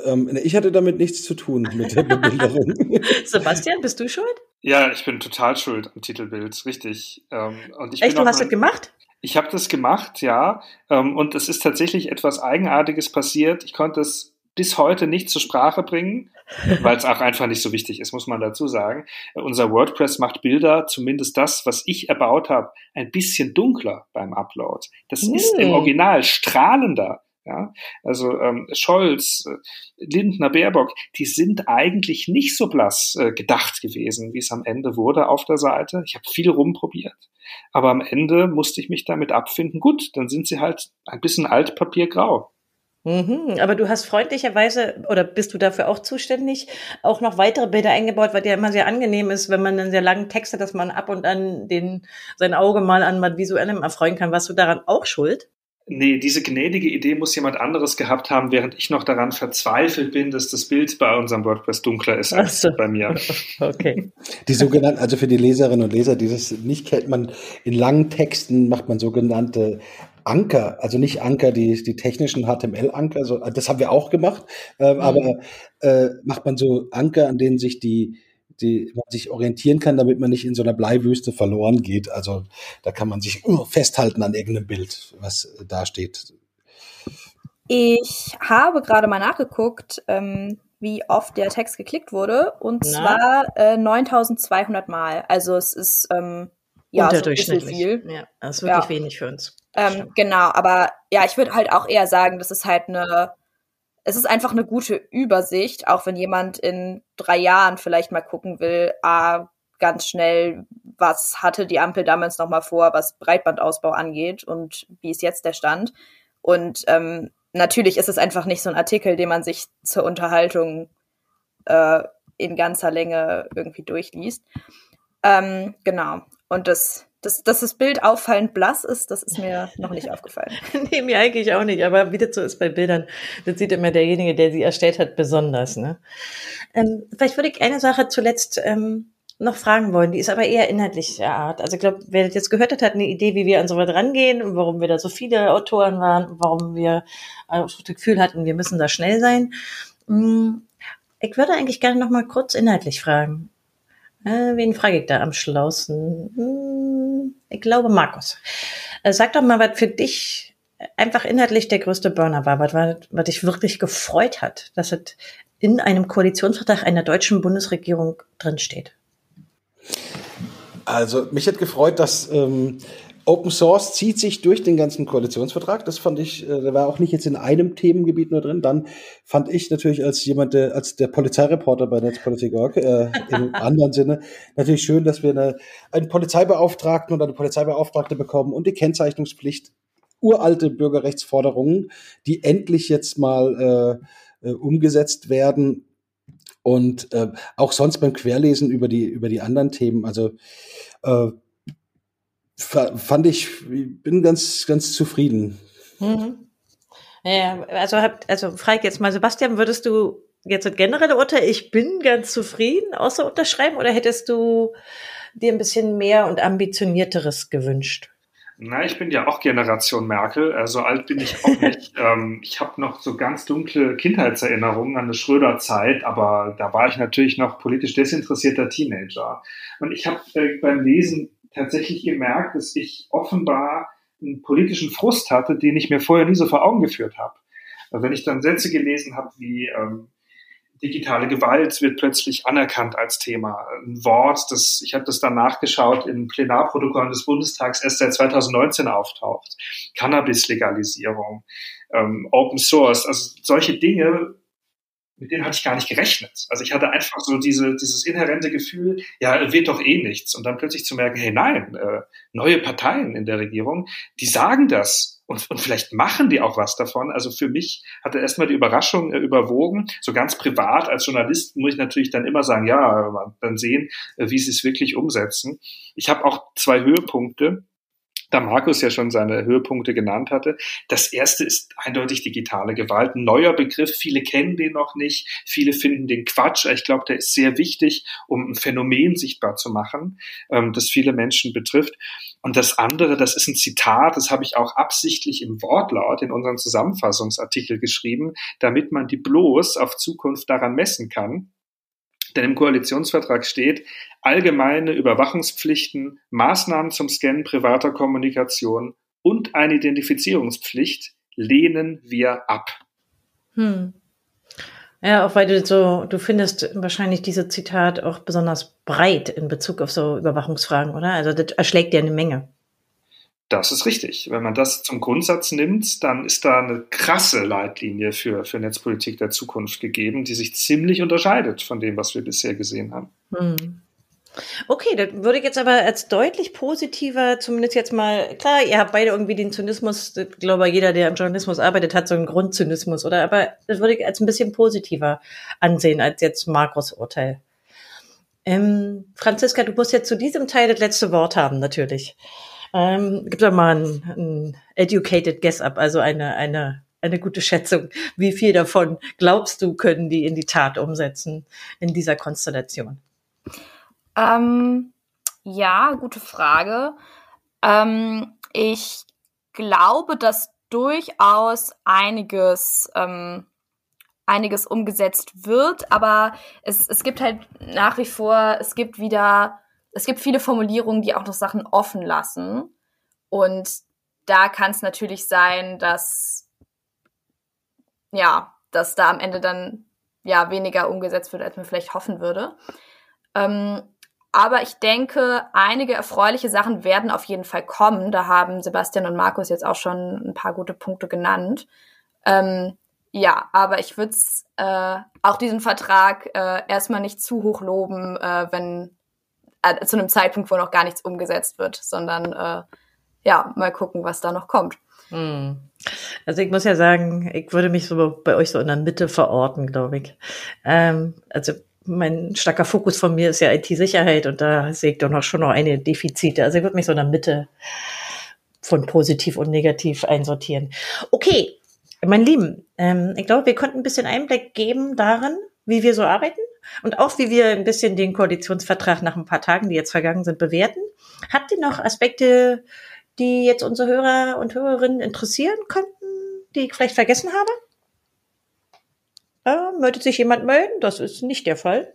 Ähm, ich hatte damit nichts zu tun mit der Bebilderung. <laughs> Sebastian, bist du schuld? Ja, ich bin total schuld am Titelbild, richtig. Ähm, und ich Echt, bin du hast mal- das gemacht? Ich habe das gemacht, ja. Ähm, und es ist tatsächlich etwas Eigenartiges passiert. Ich konnte es bis heute nicht zur Sprache bringen, weil es auch einfach nicht so wichtig ist, muss man dazu sagen. Äh, Unser WordPress macht Bilder, zumindest das, was ich erbaut habe, ein bisschen dunkler beim Upload. Das ist im Hm. Original strahlender. Ja, also ähm, Scholz, äh, Lindner, Baerbock, die sind eigentlich nicht so blass äh, gedacht gewesen, wie es am Ende wurde auf der Seite. Ich habe viel rumprobiert. Aber am Ende musste ich mich damit abfinden, gut, dann sind sie halt ein bisschen altpapiergrau. Mhm, aber du hast freundlicherweise, oder bist du dafür auch zuständig, auch noch weitere Bilder eingebaut, weil ja immer sehr angenehm ist, wenn man einen sehr langen Text hat, dass man ab und an den, sein Auge mal an was Visuellem erfreuen kann. Warst du daran auch schuld? Nee, diese gnädige Idee muss jemand anderes gehabt haben, während ich noch daran verzweifelt bin, dass das Bild bei unserem WordPress dunkler ist als so. bei mir. <laughs> Okay. Die sogenannten, also für die Leserinnen und Leser, die das nicht kennt, man in langen Texten macht man sogenannte Anker, also nicht Anker, die, die technischen HTML-Anker, so, das haben wir auch gemacht, ähm, Mhm. aber äh, macht man so Anker, an denen sich die, die man sich orientieren kann, damit man nicht in so einer Bleiwüste verloren geht. Also da kann man sich uh, festhalten an irgendeinem Bild, was da steht. Ich habe gerade mal nachgeguckt, ähm, wie oft der Text geklickt wurde. Und Na? zwar äh, 9200 Mal. Also es ist ähm, ja so Unterdurchschnittlich. viel. Ja, das ist wirklich Ja. wenig für uns. Ähm, genau, aber ja, ich würde halt auch eher sagen, das ist halt eine, es ist einfach eine gute Übersicht, auch wenn jemand in drei Jahren vielleicht mal gucken will, ah, ganz schnell, was hatte die Ampel damals nochmal vor, was Breitbandausbau angeht und wie ist jetzt der Stand. Und ähm, natürlich ist es einfach nicht so ein Artikel, den man sich zur Unterhaltung äh, in ganzer Länge irgendwie durchliest. Ähm, genau. Und das, das, dass das Bild auffallend blass ist, das ist mir noch nicht aufgefallen. <laughs> nee, mir eigentlich auch nicht, aber wie das so ist bei Bildern, das sieht immer derjenige, der sie erstellt hat, besonders. Ne? Ähm, vielleicht würde ich eine Sache zuletzt ähm, noch fragen wollen, die ist aber eher inhaltlicher Art. Also ich glaube, wer das jetzt gehört hat, hat eine Idee, wie wir an so weit rangehen und warum wir da so viele Autoren waren warum wir äh, das Gefühl hatten, wir müssen da schnell sein. Mm, Ich würde eigentlich gerne noch mal kurz inhaltlich fragen. Äh, wen frage ich da am schlausten? Hm, ich glaube Markus. Äh, sag doch mal, was für dich einfach inhaltlich der größte Burner war, was, war, was dich wirklich gefreut hat, dass es in einem Koalitionsvertrag einer deutschen Bundesregierung drinsteht. Also mich hat gefreut, dass ähm, Open Source zieht sich durch den ganzen Koalitionsvertrag. Das fand ich, äh, der war auch nicht jetzt in einem Themengebiet nur drin. Dann fand ich natürlich als jemand, der, als der Polizeireporter bei Netzpolitik.org äh, im <laughs> anderen Sinne natürlich schön, dass wir eine, einen Polizeibeauftragten oder eine Polizeibeauftragte bekommen und die Kennzeichnungspflicht. Uralte Bürgerrechtsforderungen, die endlich jetzt mal äh, äh, umgesetzt werden und äh, auch sonst beim Querlesen über die über die anderen Themen. Also äh, fand ich, bin ganz ganz zufrieden. Mhm. Ja, also habt, also frage ich jetzt mal, Sebastian, würdest du jetzt das generelle Urteil, ich bin ganz zufrieden, außer unterschreiben, oder hättest du dir ein bisschen mehr und ambitionierteres gewünscht? Na, ich bin ja auch Generation Merkel, also alt bin ich auch <laughs> nicht. ähm, ich habe noch so ganz dunkle Kindheitserinnerungen an eine Schröder-Zeit, aber da war ich natürlich noch politisch desinteressierter Teenager. Und ich habe äh, beim Lesen tatsächlich gemerkt, dass ich offenbar einen politischen Frust hatte, den ich mir vorher nie so vor Augen geführt habe. Wenn ich dann Sätze gelesen habe wie ähm, digitale Gewalt wird plötzlich anerkannt als Thema. Ein Wort, das, ich habe das dann nachgeschaut, in Plenarprotokollen des Bundestags erst seit 2019 auftaucht. Cannabis-Legalisierung, ähm, Open Source, also solche Dinge, mit denen hatte ich gar nicht gerechnet. Also ich hatte einfach so diese, dieses inhärente Gefühl, ja, wird doch eh nichts. Und dann plötzlich zu merken, hey, nein, äh, neue Parteien in der Regierung, die sagen das und, und vielleicht machen die auch was davon. Also für mich hatte erstmal die Überraschung äh, überwogen. So ganz privat als Journalist muss ich natürlich dann immer sagen, ja, dann sehen, äh, wie sie es wirklich umsetzen. Ich habe auch zwei Höhepunkte da Markus ja schon seine Höhepunkte genannt hatte. Das erste ist eindeutig digitale Gewalt. Ein neuer Begriff. Viele kennen den noch nicht. Viele finden den Quatsch. Ich glaube, der ist sehr wichtig, um ein Phänomen sichtbar zu machen, ähm, das viele Menschen betrifft. Und das andere, das ist ein Zitat, das habe ich auch absichtlich im Wortlaut in unseren Zusammenfassungsartikel geschrieben, damit man die bloß auf Zukunft daran messen kann. Denn im Koalitionsvertrag steht, allgemeine Überwachungspflichten, Maßnahmen zum Scannen privater Kommunikation und eine Identifizierungspflicht lehnen wir ab. Hm. Ja, auch weil du so, du findest wahrscheinlich dieses Zitat auch besonders breit in Bezug auf so Überwachungsfragen, oder? Also das erschlägt dir eine Menge. Das ist richtig. Wenn man das zum Grundsatz nimmt, dann ist da eine krasse Leitlinie für, für Netzpolitik der Zukunft gegeben, die sich ziemlich unterscheidet von dem, was wir bisher gesehen haben. Hm. Okay, dann würde ich jetzt aber als deutlich positiver, zumindest jetzt mal, klar, ihr habt beide irgendwie den Zynismus, ich glaube, jeder, der im Journalismus arbeitet, hat so einen Grundzynismus, oder? Aber das würde ich als ein bisschen positiver ansehen, als jetzt Markus Urteil. Ähm, Franziska, du musst jetzt zu diesem Teil das letzte Wort haben, natürlich. Ähm, gib doch mal ein, ein educated guess up, also eine, eine, eine gute Schätzung. Wie viel davon glaubst du, können die in die Tat umsetzen in dieser Konstellation? Ähm, ja, gute Frage. Ähm, ich glaube, dass durchaus einiges, ähm, einiges umgesetzt wird, aber es, es gibt halt nach wie vor, es gibt wieder es gibt viele Formulierungen, die auch noch Sachen offen lassen. Und da kann es natürlich sein, dass ja, dass da am Ende dann ja weniger umgesetzt wird, als man vielleicht hoffen würde. Ähm, aber ich denke, einige erfreuliche Sachen werden auf jeden Fall kommen. Da haben Sebastian und Markus jetzt auch schon ein paar gute Punkte genannt. Ähm, ja, aber ich würde äh, auch diesen Vertrag äh, erstmal nicht zu hoch loben, äh, wenn äh, zu einem Zeitpunkt, wo noch gar nichts umgesetzt wird, sondern äh, ja, mal gucken, was da noch kommt. Hm. Also ich muss ja sagen, ich würde mich so bei euch so in der Mitte verorten, glaube ich. Ähm, also mein starker Fokus von mir ist ja IT-Sicherheit und da sehe ich doch noch schon noch eine Defizite. Also ich würde mich so in der Mitte von positiv und negativ einsortieren. Okay, mein Lieben, ähm, ich glaube, wir konnten ein bisschen Einblick geben darin, wie wir so arbeiten und auch wie wir ein bisschen den Koalitionsvertrag nach ein paar Tagen, die jetzt vergangen sind, bewerten. Habt ihr noch Aspekte, die jetzt unsere Hörer und Hörerinnen interessieren könnten, die ich vielleicht vergessen habe? Äh, möchte sich jemand melden? Das ist nicht der Fall.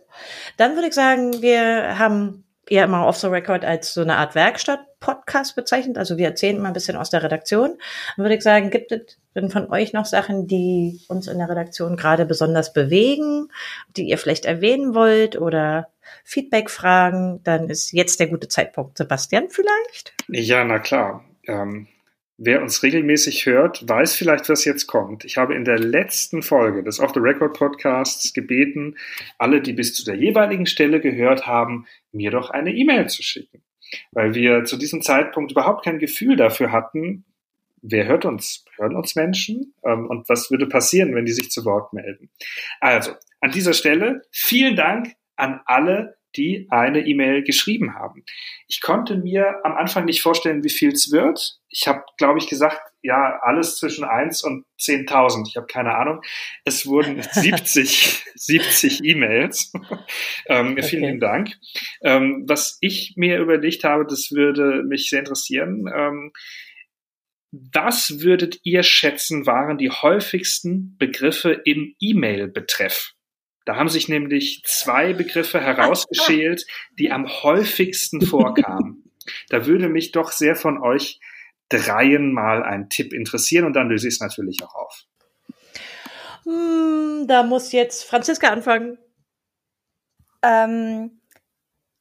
Dann würde ich sagen, wir haben eher immer off the record als so eine Art Werkstatt-Podcast bezeichnet. Also wir erzählen immer ein bisschen aus der Redaktion. Dann würde ich sagen, gibt es denn von euch noch Sachen, die uns in der Redaktion gerade besonders bewegen, die ihr vielleicht erwähnen wollt oder Feedback-Fragen? Dann ist jetzt der gute Zeitpunkt. Sebastian vielleicht? Ja, na klar. Ähm, Wer uns regelmäßig hört, weiß vielleicht, was jetzt kommt. Ich habe in der letzten Folge des Off the Record Podcasts gebeten, alle, die bis zu der jeweiligen Stelle gehört haben, mir doch eine E-Mail zu schicken. Weil wir zu diesem Zeitpunkt überhaupt kein Gefühl dafür hatten, wer hört uns? Hören uns Menschen? Ähm, und was würde passieren, wenn die sich zu Wort melden? Also, an dieser Stelle vielen Dank an alle, die eine E-Mail geschrieben haben. Ich konnte mir am Anfang nicht vorstellen, wie viel es wird. Ich habe, glaube ich, gesagt, ja, alles zwischen eins und 10.000. Ich habe keine Ahnung. Es wurden <laughs> 70, 70 E-Mails. <laughs> ähm, okay. Vielen Dank. Ähm, was ich mir überlegt habe, das würde mich sehr interessieren. Ähm, was würdet ihr schätzen, waren die häufigsten Begriffe im E-Mail-Betreff? Da haben sich nämlich zwei Begriffe herausgeschält, die am häufigsten vorkamen. Da würde mich doch sehr von euch dreien mal ein Tipp interessieren und dann löse ich es natürlich auch auf. Hm, da muss jetzt Franziska anfangen. Ähm,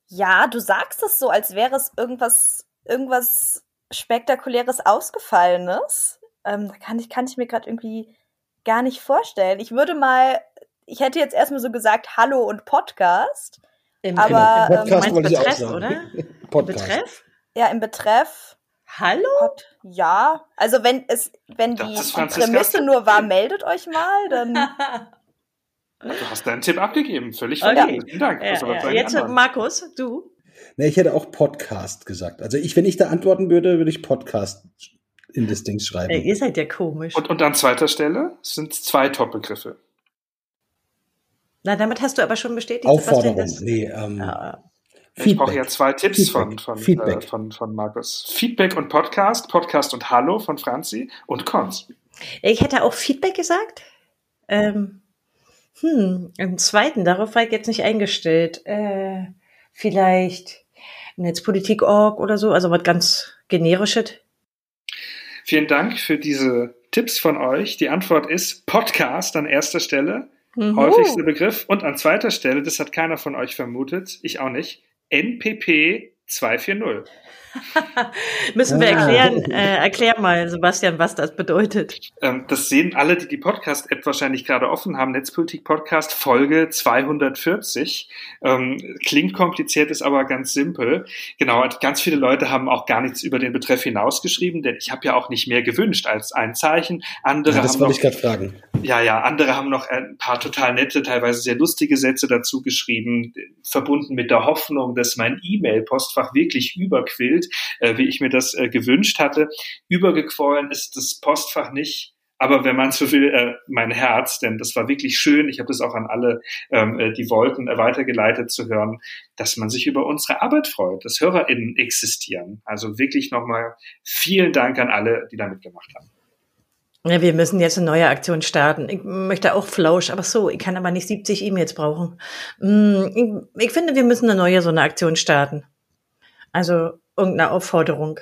ja, du sagst es so, als wäre es irgendwas, irgendwas Spektakuläres Ausgefallenes. Ähm, da kann ich, kann ich mir gerade irgendwie gar nicht vorstellen. Ich würde mal, ich hätte jetzt erstmal so gesagt, Hallo und Podcast. Im, aber im Podcast ähm, wollte Betreff, oder? <laughs> Podcast. Betreff? Ja, im Betreff. Hallo? Pod, ja, also wenn es, wenn die, die Prämisse nur war, meldet euch mal, dann. <laughs> Du hast deinen Tipp abgegeben, völlig okay. Vielen Dank. Ja, ja. Jetzt anderen. Markus, du. Ne, ich hätte auch Podcast gesagt. Also ich, wenn ich da antworten würde, würde ich Podcast in das Ding schreiben. Ey, ihr seid ja komisch. Und, und an zweiter Stelle sind zwei Top-Begriffe. Na, damit hast du aber schon bestätigt. Aufforderung. Nee, ähm, ja. Ich brauche ja zwei Tipps von, von, Äh, von, von Markus. Feedback und Podcast, Podcast und Hallo von Franzi und Cons. Ich hätte auch Feedback gesagt. Ähm, hm, im zweiten, darauf war ich jetzt nicht eingestellt. Äh, vielleicht Netzpolitik.org oder so, also was ganz generisches. Vielen Dank für diese Tipps von euch. Die Antwort ist Podcast an erster Stelle, mhm. häufigster Begriff. Und an zweiter Stelle, das hat keiner von euch vermutet, ich auch nicht, NPP 240. <laughs> Müssen wir erklären, äh, erklär mal, Sebastian, was das bedeutet. Ähm, das sehen alle, die die Podcast-App wahrscheinlich gerade offen haben. Netzpolitik-Podcast, Folge 240. Ähm, klingt kompliziert, ist aber ganz simpel. Genau, ganz viele Leute haben auch gar nichts über den Betreff hinausgeschrieben, denn ich habe ja auch nicht mehr gewünscht als ein Zeichen. Andere ja, das haben wollte ich gerade fragen. Ja, ja, andere haben noch ein paar total nette, teilweise sehr lustige Sätze dazu geschrieben, verbunden mit der Hoffnung, dass mein E-Mail-Postfach wirklich überquillt äh, wie ich mir das äh, gewünscht hatte. Übergequollen ist das Postfach nicht. Aber wenn man so will, äh, mein Herz, denn das war wirklich schön. Ich habe das auch an alle, ähm, äh, die wollten, äh, weitergeleitet zu hören, dass man sich über unsere Arbeit freut, dass HörerInnen existieren. Also wirklich nochmal vielen Dank an alle, die da mitgemacht haben. Ja, wir müssen jetzt eine neue Aktion starten. Ich möchte auch Flausch, aber so, ich kann aber nicht 70 E-Mails brauchen. Mm, ich, finde, wir müssen eine neue so eine Aktion starten. Also irgendeine Aufforderung.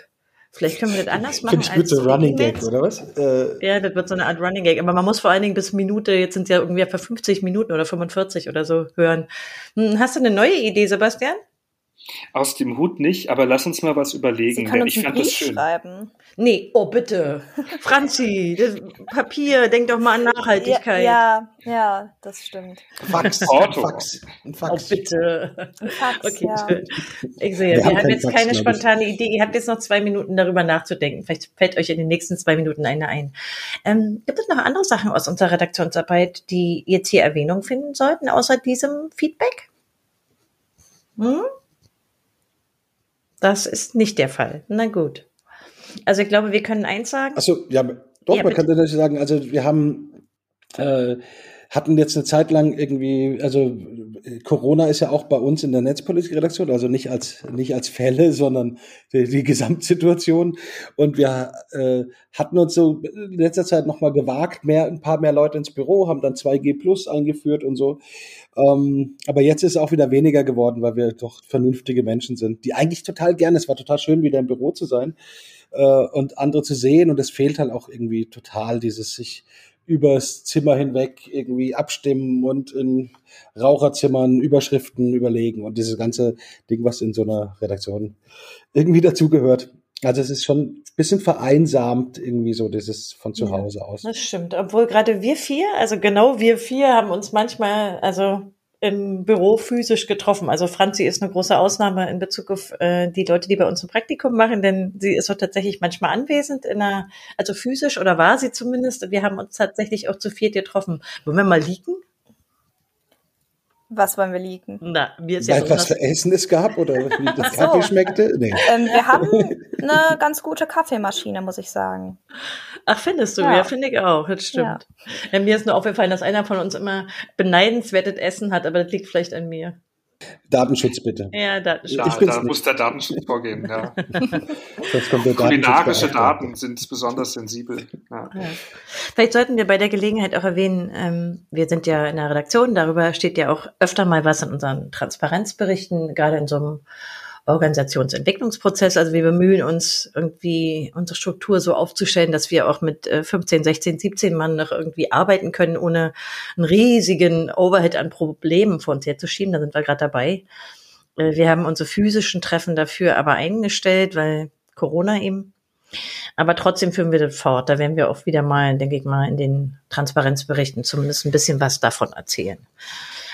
Vielleicht können wir das anders machen. Finde ich gut, so Running Gag, oder was? Äh, ja, das wird so eine Art Running Gag. Aber man muss vor allen Dingen bis Minute, jetzt sind ja irgendwie für 50 Minuten oder 45 oder so hören. Hm, hast du eine neue Idee, Sebastian? Aus dem Hut nicht, aber lass uns mal was überlegen. Sie können uns ich fand das schön. schreiben. Nee, oh bitte. <laughs> Franzi, das Papier, denk doch mal an Nachhaltigkeit. Ja, ja, ja das stimmt. Fax, Auto. Fax. Fax. Oh bitte. Ein Fax, okay, ja. Ich sehe, wir, wir haben, haben jetzt Fax, keine spontane Idee. Ihr habt jetzt noch zwei Minuten darüber nachzudenken. Vielleicht fällt euch in den nächsten zwei Minuten eine ein. Ähm, gibt es noch andere Sachen aus unserer Redaktionsarbeit, die jetzt hier Erwähnung finden sollten, außer diesem Feedback? Hm? Das ist nicht der Fall. Na gut. Also ich glaube, wir können eins sagen. Achso, ja, doch, ja, man bitte. könnte natürlich sagen, also wir haben äh, hatten jetzt eine Zeit lang irgendwie, also Corona ist ja auch bei uns in der Netzpolitik-Redaktion, also nicht als nicht als Fälle, sondern die, die Gesamtsituation. Und wir äh, hatten uns so in letzter Zeit nochmal gewagt, mehr ein paar mehr Leute ins Büro, haben dann 2G Plus eingeführt und so. Ähm, aber jetzt ist es auch wieder weniger geworden, weil wir doch vernünftige Menschen sind, die eigentlich total gerne. Es war total schön, wieder im Büro zu sein äh, und andere zu sehen. Und es fehlt halt auch irgendwie total dieses sich übers Zimmer hinweg irgendwie abstimmen und in Raucherzimmern Überschriften überlegen und dieses ganze Ding, was in so einer Redaktion irgendwie dazugehört. Also es ist schon ein bisschen vereinsamt irgendwie so dieses von zu Hause aus. Das stimmt, obwohl gerade wir vier, also genau wir vier haben uns manchmal, also im Büro physisch getroffen. Also Franzi ist eine große Ausnahme in Bezug auf äh, die Leute, die bei uns ein Praktikum machen, denn sie ist so tatsächlich manchmal anwesend in einer, also physisch oder war sie zumindest. Wir haben uns tatsächlich auch zu viert getroffen. Wollen wir mal liegen? Was wollen wir leaken? Na, mir ist ja was für Essen es gab oder wie <laughs> das so. Kaffee schmeckte? Nee. Ähm, wir haben <laughs> eine ganz gute Kaffeemaschine, muss ich sagen. Ach, findest du? Ja, ja finde ich auch. Das stimmt. Ja. mir ist nur aufgefallen, dass einer von uns immer beneidenswertes Essen hat, aber das liegt vielleicht an mir. Datenschutz bitte. Ja, Datenschutz. Ja, da muss der Datenschutz vorgehen. Ja. <laughs> Kulinarische Daten sind besonders sensibel. Ja. Ja. Vielleicht sollten wir bei der Gelegenheit auch erwähnen, ähm, wir sind ja in der Redaktion, darüber steht ja auch öfter mal was in unseren Transparenzberichten, gerade in so einem Organisationsentwicklungsprozess. Also wir bemühen uns irgendwie unsere Struktur so aufzustellen, dass wir auch mit 15, 16, 17 Mann noch irgendwie arbeiten können, ohne einen riesigen Overhead an Problemen vor uns herzuschieben. Da sind wir gerade dabei. Äh, wir haben unsere physischen Treffen dafür aber eingestellt, weil Corona eben. Aber trotzdem führen wir das fort. Da werden wir auch wieder mal, denke ich mal, in den Transparenzberichten zumindest ein bisschen was davon erzählen.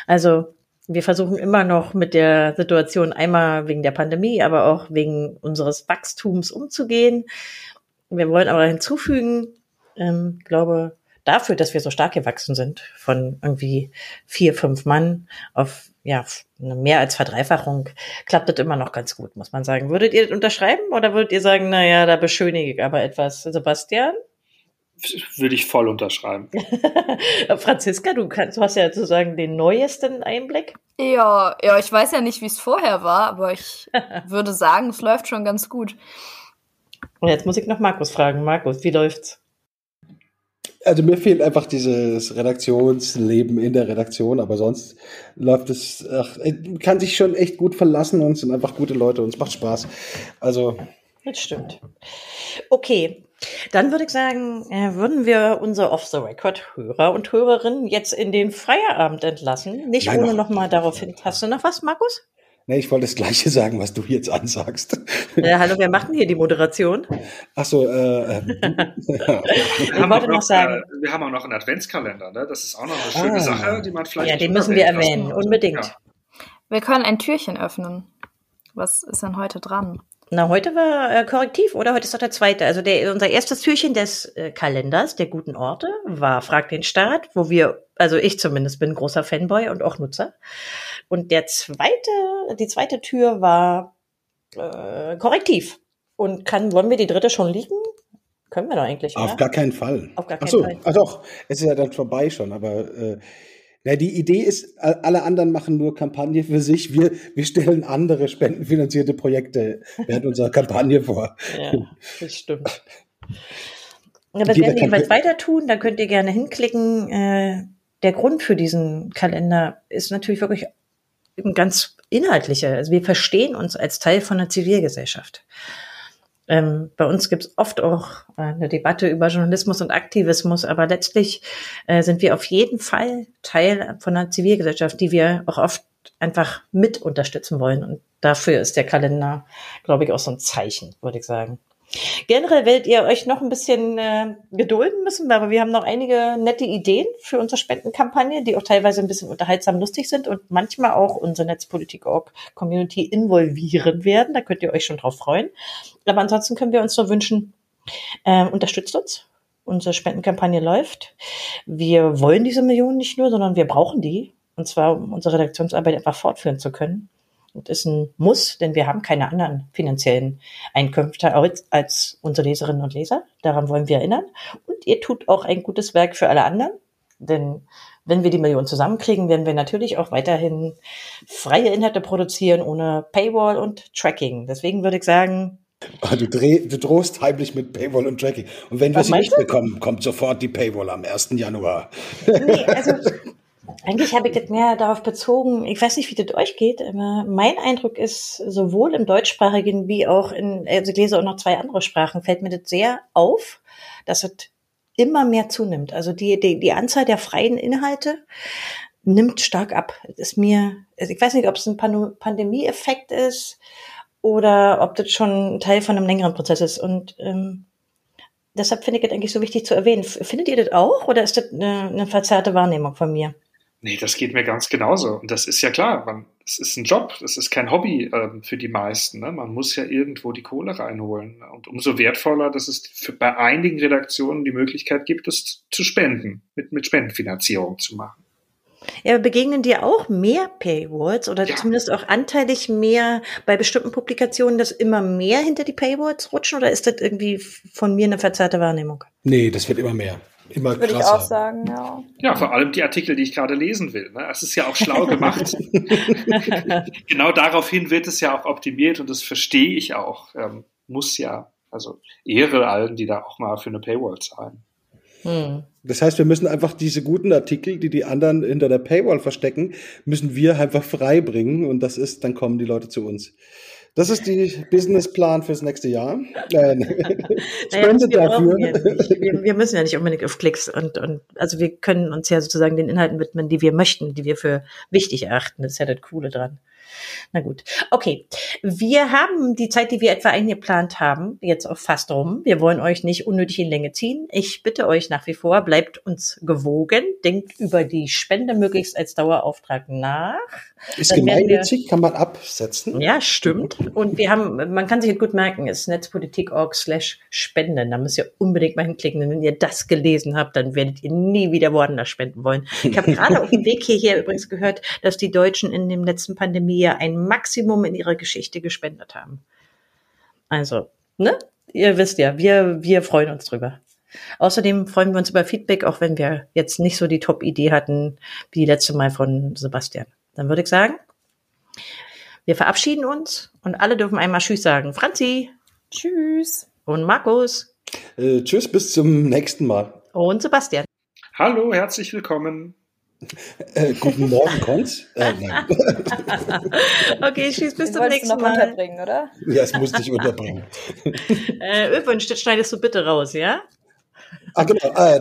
Also wir versuchen immer noch mit der Situation einmal wegen der Pandemie, aber auch wegen unseres Wachstums umzugehen. Wir wollen aber hinzufügen, ähm, glaube, dafür, dass wir so stark gewachsen sind, von irgendwie vier, fünf Mann auf ja, eine mehr als Verdreifachung, klappt das immer noch ganz gut, muss man sagen. Würdet ihr das unterschreiben oder würdet ihr sagen, na ja, da beschönige ich aber etwas? Sebastian? Würde ich voll unterschreiben. <laughs> Franziska, du kannst, du hast ja sozusagen den neuesten Einblick. Ja, ja, ich weiß ja nicht, wie es vorher war, aber ich <laughs> würde sagen, es läuft schon ganz gut. Und jetzt muss ich noch Markus fragen. Markus, wie läuft's? Also mir fehlt einfach dieses Redaktionsleben in der Redaktion, aber sonst läuft es, ach, kann sich schon echt gut verlassen und es sind einfach gute Leute und es macht Spaß. Also. Das stimmt. Okay, dann würde ich sagen, äh, würden wir unsere Off-the-Record-Hörer und Hörerinnen jetzt in den Feierabend entlassen. Nicht Nein, ohne nochmal darauf hin. Hast du noch was, Markus? Nee, ich wollte das Gleiche sagen, was du jetzt ansagst. Ja, hallo, wer macht denn hier die Moderation? Ach so, äh, <laughs> äh ich wollte noch sagen. Äh, wir haben auch noch einen Adventskalender, ne? Das ist auch noch eine schöne ah. Sache, die man vielleicht. Ja, den müssen wir erwähnen, lassen. unbedingt. Ja. Wir können ein Türchen öffnen. Was ist denn heute dran? Na, heute war äh, Korrektiv, oder? Heute ist doch der zweite. Also der, unser erstes Türchen des äh, Kalenders der guten Orte war Frag den Staat, wo wir, also ich zumindest bin großer Fanboy und auch Nutzer. Und der zweite, die zweite Tür war äh, Korrektiv. Und kann, wollen wir die dritte schon liegen? Können wir doch eigentlich. Auf oder? gar keinen Fall. Auf gar keinen Ach so, Fall. Ach doch, es ist ja dann vorbei schon, aber äh, ja, die Idee ist, alle anderen machen nur Kampagne für sich. Wir, wir stellen andere spendenfinanzierte Projekte während unserer Kampagne vor. Ja, das stimmt. <laughs> Ja, das werden wir jeweils weiter tun. Da könnt ihr gerne hinklicken. Äh, der Grund für diesen Kalender ist natürlich wirklich ein ganz inhaltlicher. Also wir verstehen uns als Teil von der Zivilgesellschaft. Ähm, bei uns gibt es oft auch äh, eine Debatte über Journalismus und Aktivismus, aber letztlich äh, sind wir auf jeden Fall Teil von einer Zivilgesellschaft, die wir auch oft einfach mit unterstützen wollen. Und dafür ist der Kalender, glaube ich, auch so ein Zeichen, würde ich sagen. Generell werdet ihr euch noch ein bisschen äh, gedulden müssen, aber wir haben noch einige nette Ideen für unsere Spendenkampagne, die auch teilweise ein bisschen unterhaltsam lustig sind und manchmal auch unsere Netzpolitik.org-Community involvieren werden. Da könnt ihr euch schon drauf freuen. Aber ansonsten können wir uns nur wünschen, äh, unterstützt uns. Unsere Spendenkampagne läuft. Wir wollen diese Millionen nicht nur, sondern wir brauchen die. Und zwar, um unsere Redaktionsarbeit einfach fortführen zu können. Und ist ein Muss, denn wir haben keine anderen finanziellen Einkünfte als, als unsere Leserinnen und Leser. Daran wollen wir erinnern. Und ihr tut auch ein gutes Werk für alle anderen. Denn wenn wir die Millionen zusammenkriegen, werden wir natürlich auch weiterhin freie Inhalte produzieren ohne Paywall und Tracking. Deswegen würde ich sagen, Du, dreh, du drohst heimlich mit Paywall und Tracking. Und wenn wir sie nicht bekommen, kommt sofort die Paywall am 1. Januar. Nee, also <laughs> eigentlich habe ich das mehr darauf bezogen, ich weiß nicht, wie das euch geht, aber mein Eindruck ist, sowohl im deutschsprachigen wie auch in, also ich lese auch noch zwei andere Sprachen, fällt mir das sehr auf, dass es immer mehr zunimmt. Also die, die, die Anzahl der freien Inhalte nimmt stark ab. Das ist mir, also ich weiß nicht, ob es ein Pandemie-Effekt ist oder ob das schon Teil von einem längeren Prozess ist. Und ähm, deshalb finde ich das eigentlich so wichtig zu erwähnen. Findet ihr das auch oder ist das eine, eine verzerrte Wahrnehmung von mir? Nee, das geht mir ganz genauso. Und das ist ja klar, man, es ist ein Job, das ist kein Hobby ähm, für die meisten. Ne? Man muss ja irgendwo die Kohle reinholen. Und umso wertvoller, dass es für, bei einigen Redaktionen die Möglichkeit gibt, das zu spenden, mit, mit Spendenfinanzierung zu machen. Ja, begegnen dir auch mehr Paywalls oder Ja. zumindest auch anteilig mehr bei bestimmten Publikationen, dass immer mehr hinter die Paywalls rutschen oder ist das irgendwie von mir eine verzerrte Wahrnehmung? Nee, das wird immer mehr. Immer Würde ich krasser. auch sagen, ja. Ja, vor allem die Artikel, die ich gerade lesen will. Ne? Es ist ja auch schlau gemacht. <laughs> genau daraufhin wird es ja auch optimiert und das verstehe ich auch. Ähm, muss ja. Also Ehre allen, die da auch mal für eine Paywall zahlen. Hm. Das heißt, wir müssen einfach diese guten Artikel, die die anderen hinter der Paywall verstecken, müssen wir einfach freibringen und das ist, dann kommen die Leute zu uns. Das ist die Businessplan fürs nächste Jahr. <laughs> Äh, Naja, wir, dafür. wir, wir müssen ja nicht unbedingt auf Klicks und, und also wir können uns ja sozusagen den Inhalten widmen, die wir möchten, die wir für wichtig erachten. Das ist ja das Coole dran. Na gut. Okay. Wir haben die Zeit, die wir etwa eingeplant haben, jetzt auch fast rum. Wir wollen euch nicht unnötig in Länge ziehen. Ich bitte euch nach wie vor, bleibt uns gewogen, denkt über die Spende möglichst als Dauerauftrag nach. Ist gemeinnützig, kann man absetzen. Ja, stimmt. Und wir haben, man kann sich das gut merken, ist netzpolitik.org slash spenden. Da müsst ihr unbedingt mal hinklicken. Denn wenn ihr das gelesen habt, dann werdet ihr nie wieder woanders spenden wollen. Ich habe gerade auf dem Weg hierher übrigens gehört, dass die Deutschen in dem letzten Pandemiejahr ein Maximum in ihrer Geschichte gespendet haben. Also, ne? Ihr wisst ja, wir, wir freuen uns drüber. Außerdem freuen wir uns über Feedback, auch wenn wir jetzt nicht so die Top-Idee hatten wie letzte Mal von Sebastian. Dann würde ich sagen, wir verabschieden uns und alle dürfen einmal Tschüss sagen. Franzi Tschüss. und Markus Äh, tschüss, bis zum nächsten Mal. und Sebastian. Hallo, herzlich willkommen. Äh, guten Morgen, Konz. Äh. <laughs> Okay, tschüss, bis Den zum wolltest du nächsten noch Mal. unterbringen, oder? ja, es musste ich unterbringen. Äh, Öwünsch, das schneidest du bitte raus, ja? Ah, genau. Äh,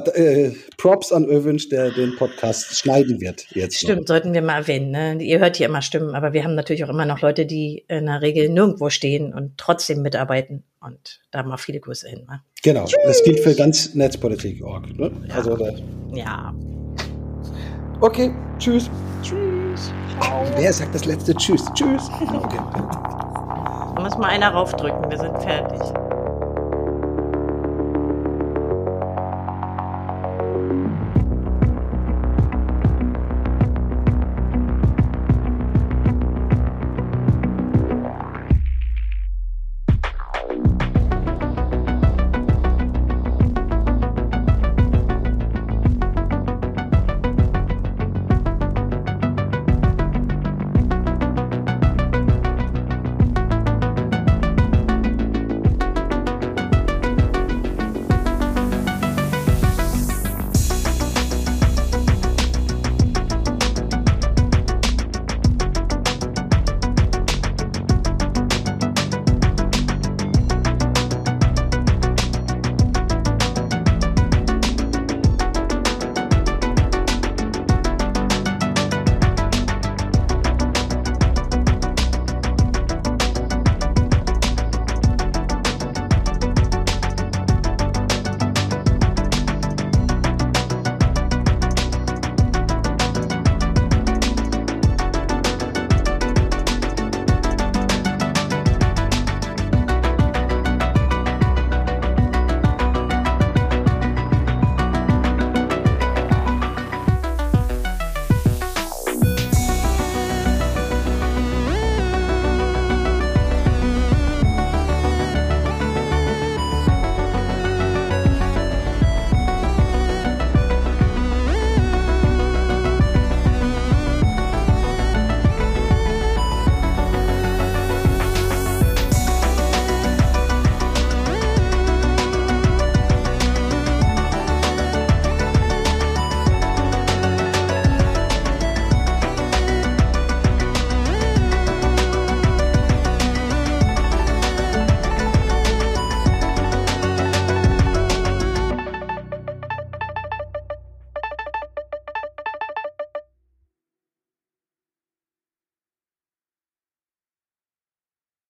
äh, Props an Öwünsch, der den Podcast schneiden wird. Jetzt noch. Stimmt, sollten wir mal erwähnen. Ne? Ihr hört hier immer Stimmen, aber wir haben natürlich auch immer noch Leute, die in der Regel nirgendwo stehen und trotzdem mitarbeiten. Und da mal viele Grüße hin. Ne? Genau. Das gilt für ganz Netzpolitik.org. Ne? Also, da, Ja. okay, tschüss. Tschüss. Wer sagt das letzte Tschüss? Tschüss. <laughs> Okay. Da muss mal einer raufdrücken, wir sind fertig.